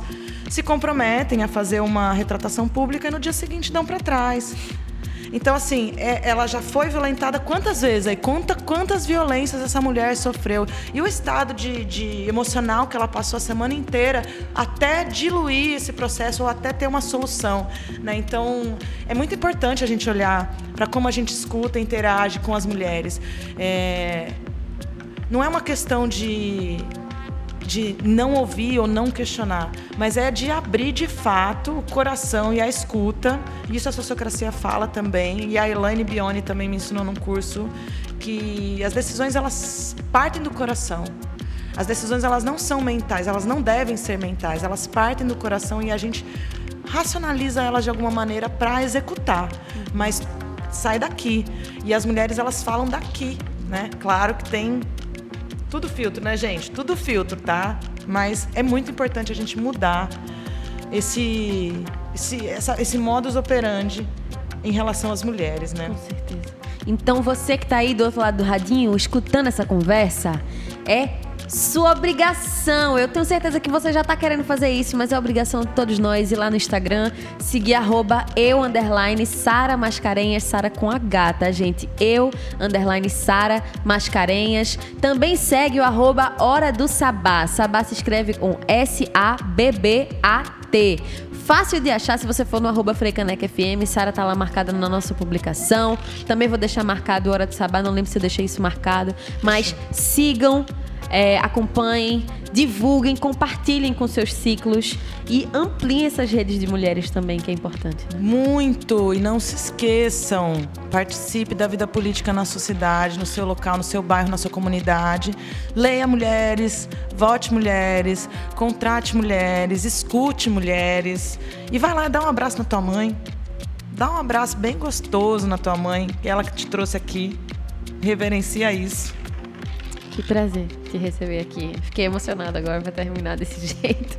Speaker 2: se comprometem a fazer uma retratação pública e no dia seguinte dão para trás. Então, assim, é- ela já foi violentada quantas vezes? Aí conta quantas violências essa mulher sofreu. E o estado de, de emocional que ela passou a semana inteira até diluir esse processo ou até ter uma solução. Né? Então, é muito importante a gente olhar para como a gente escuta interage com as mulheres. É, não é uma questão de de não ouvir ou não questionar, mas é de abrir de fato o coração e a escuta. Isso a sociocracia fala também, e a Elaine Bione também me ensinou num curso que as decisões elas partem do coração. As decisões elas não são mentais, elas não devem ser mentais, elas partem do coração e a gente racionaliza elas de alguma maneira para executar, mas sai daqui. E as mulheres elas falam daqui, né? Claro que tem tudo filtro, né, gente? Tudo filtro, tá? Mas é muito importante a gente mudar esse, esse, essa, esse modus operandi em relação às mulheres, né?
Speaker 1: Com certeza. Então você que tá aí do outro lado do radinho, escutando essa conversa, é sua obrigação. Eu tenho certeza que você já tá querendo fazer isso, mas é obrigação de todos nós ir lá no Instagram, seguir arroba eu, underline, Sara Mascarenhas, Sara com H, tá, gente? Eu, underline, Sara Mascarenhas. Também segue o arroba Hora do Sabá. Sabá se escreve com S-A-B-B-A-T. Fácil de achar se você for no arroba FM. Sara tá lá marcada na nossa publicação. Também vou deixar marcado Hora do Sabá. Não lembro se eu deixei isso marcado. Mas sigam, é, acompanhem, divulguem, compartilhem com seus ciclos e ampliem essas redes de mulheres também, que é importante. né?
Speaker 2: Muito! E não se esqueçam, participe da vida política na sua cidade, no seu local, no seu bairro, na sua comunidade. Leia mulheres, vote mulheres, contrate mulheres, escute mulheres. E vai lá dá um abraço na tua mãe. Dá um abraço bem gostoso na tua mãe, ela que te trouxe aqui. Reverencia isso.
Speaker 1: Que prazer te receber aqui. Fiquei emocionada agora pra terminar desse jeito.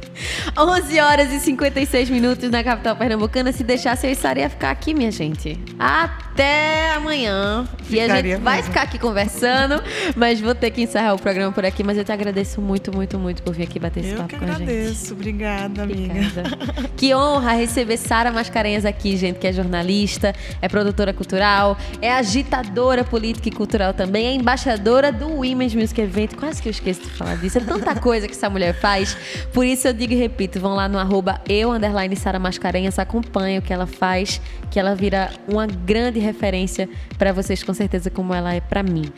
Speaker 1: 11 horas e 56 minutos na capital pernambucana. Se deixasse, eu e Sara ia ficar aqui, minha gente. Até amanhã. e a
Speaker 2: Ficaria
Speaker 1: gente vai
Speaker 2: mesmo.
Speaker 1: ficar aqui conversando, mas vou ter que encerrar o programa por aqui. Mas eu te agradeço muito, muito, muito por vir aqui bater esse
Speaker 2: Eu
Speaker 1: papo
Speaker 2: que
Speaker 1: com a gente.
Speaker 2: agradeço. Obrigada, amiga.
Speaker 1: Obrigada. Que honra receber Sara Mascarenhas aqui, gente, que é jornalista, é produtora cultural, é agitadora política e cultural também, é embaixadora do Women's Music Event. Quase que eu esqueço de falar disso. É tanta coisa que essa mulher faz. Por isso eu digo e repito, vão lá no arroba eu, underline Sara Mascarenhas, acompanha o que ela faz, que ela vira uma grande referência para vocês, com certeza, como ela é para mim.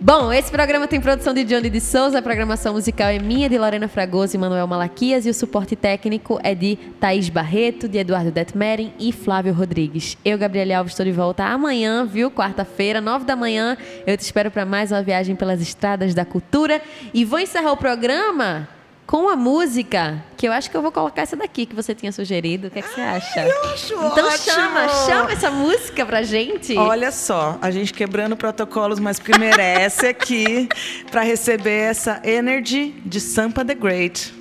Speaker 1: Bom, esse programa tem produção de Johnny de Souza, a programação musical é minha, de Lorena Fragoso e Manuel Malaquias, e o suporte técnico é de Thaís Barreto, de Eduardo Detmeren e Flávio Rodrigues. Eu, Gabriele Alves, estou de volta amanhã, viu? Quarta-feira, nove da manhã. Eu te espero para mais uma viagem pelas estradas da cultura. E vou encerrar o programa com a música, que eu acho que eu vou colocar essa daqui que você tinha sugerido. O que, é que você acha?
Speaker 2: eu acho
Speaker 1: então
Speaker 2: ótimo!
Speaker 1: chama, chama essa música pra gente.
Speaker 2: Olha só, a gente quebrando protocolos, mas porque merece aqui para receber essa energy de Sampa the Great.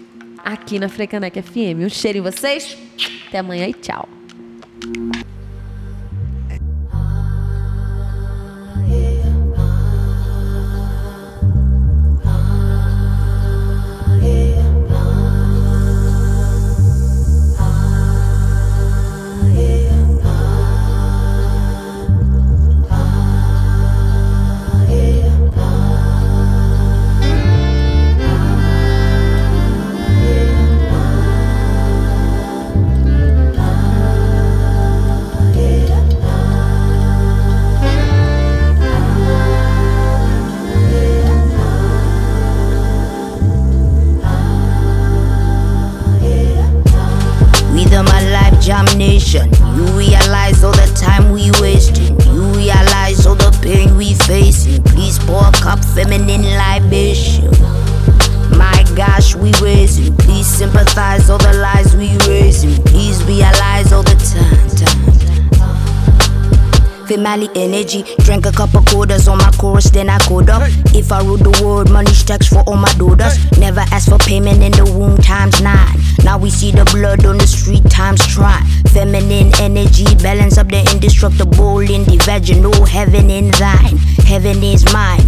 Speaker 1: aqui na Frecanec FM. Um cheiro em vocês. Até amanhã e tchau.
Speaker 6: Sympathize all the lies we raising. Please realize all the time. time. Family energy, drink a cup of quarters on my chorus, then I code up. If I rule the world, money stacks for all my daughters. Never ask for payment in the womb times nine. Now we see the blood on the street times try. Feminine energy, balance up the indestructible in the vaginal. Heaven in thine, heaven is mine.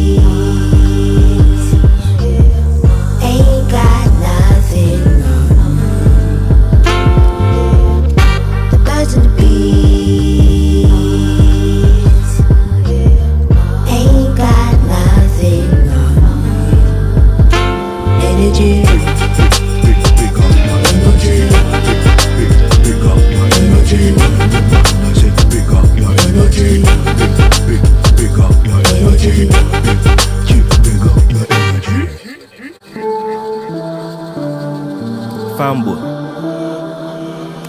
Speaker 7: Fambo,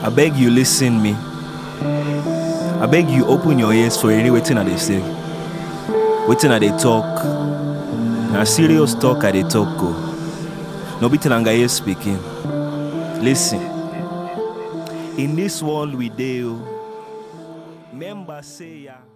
Speaker 7: I beg you listen me. I beg you open your ears for any waiting I they say. Waiting that they talk. Na serious talk I they talk go. No be telanga here speaking. Listen. In this world we deal, oh, members say ya.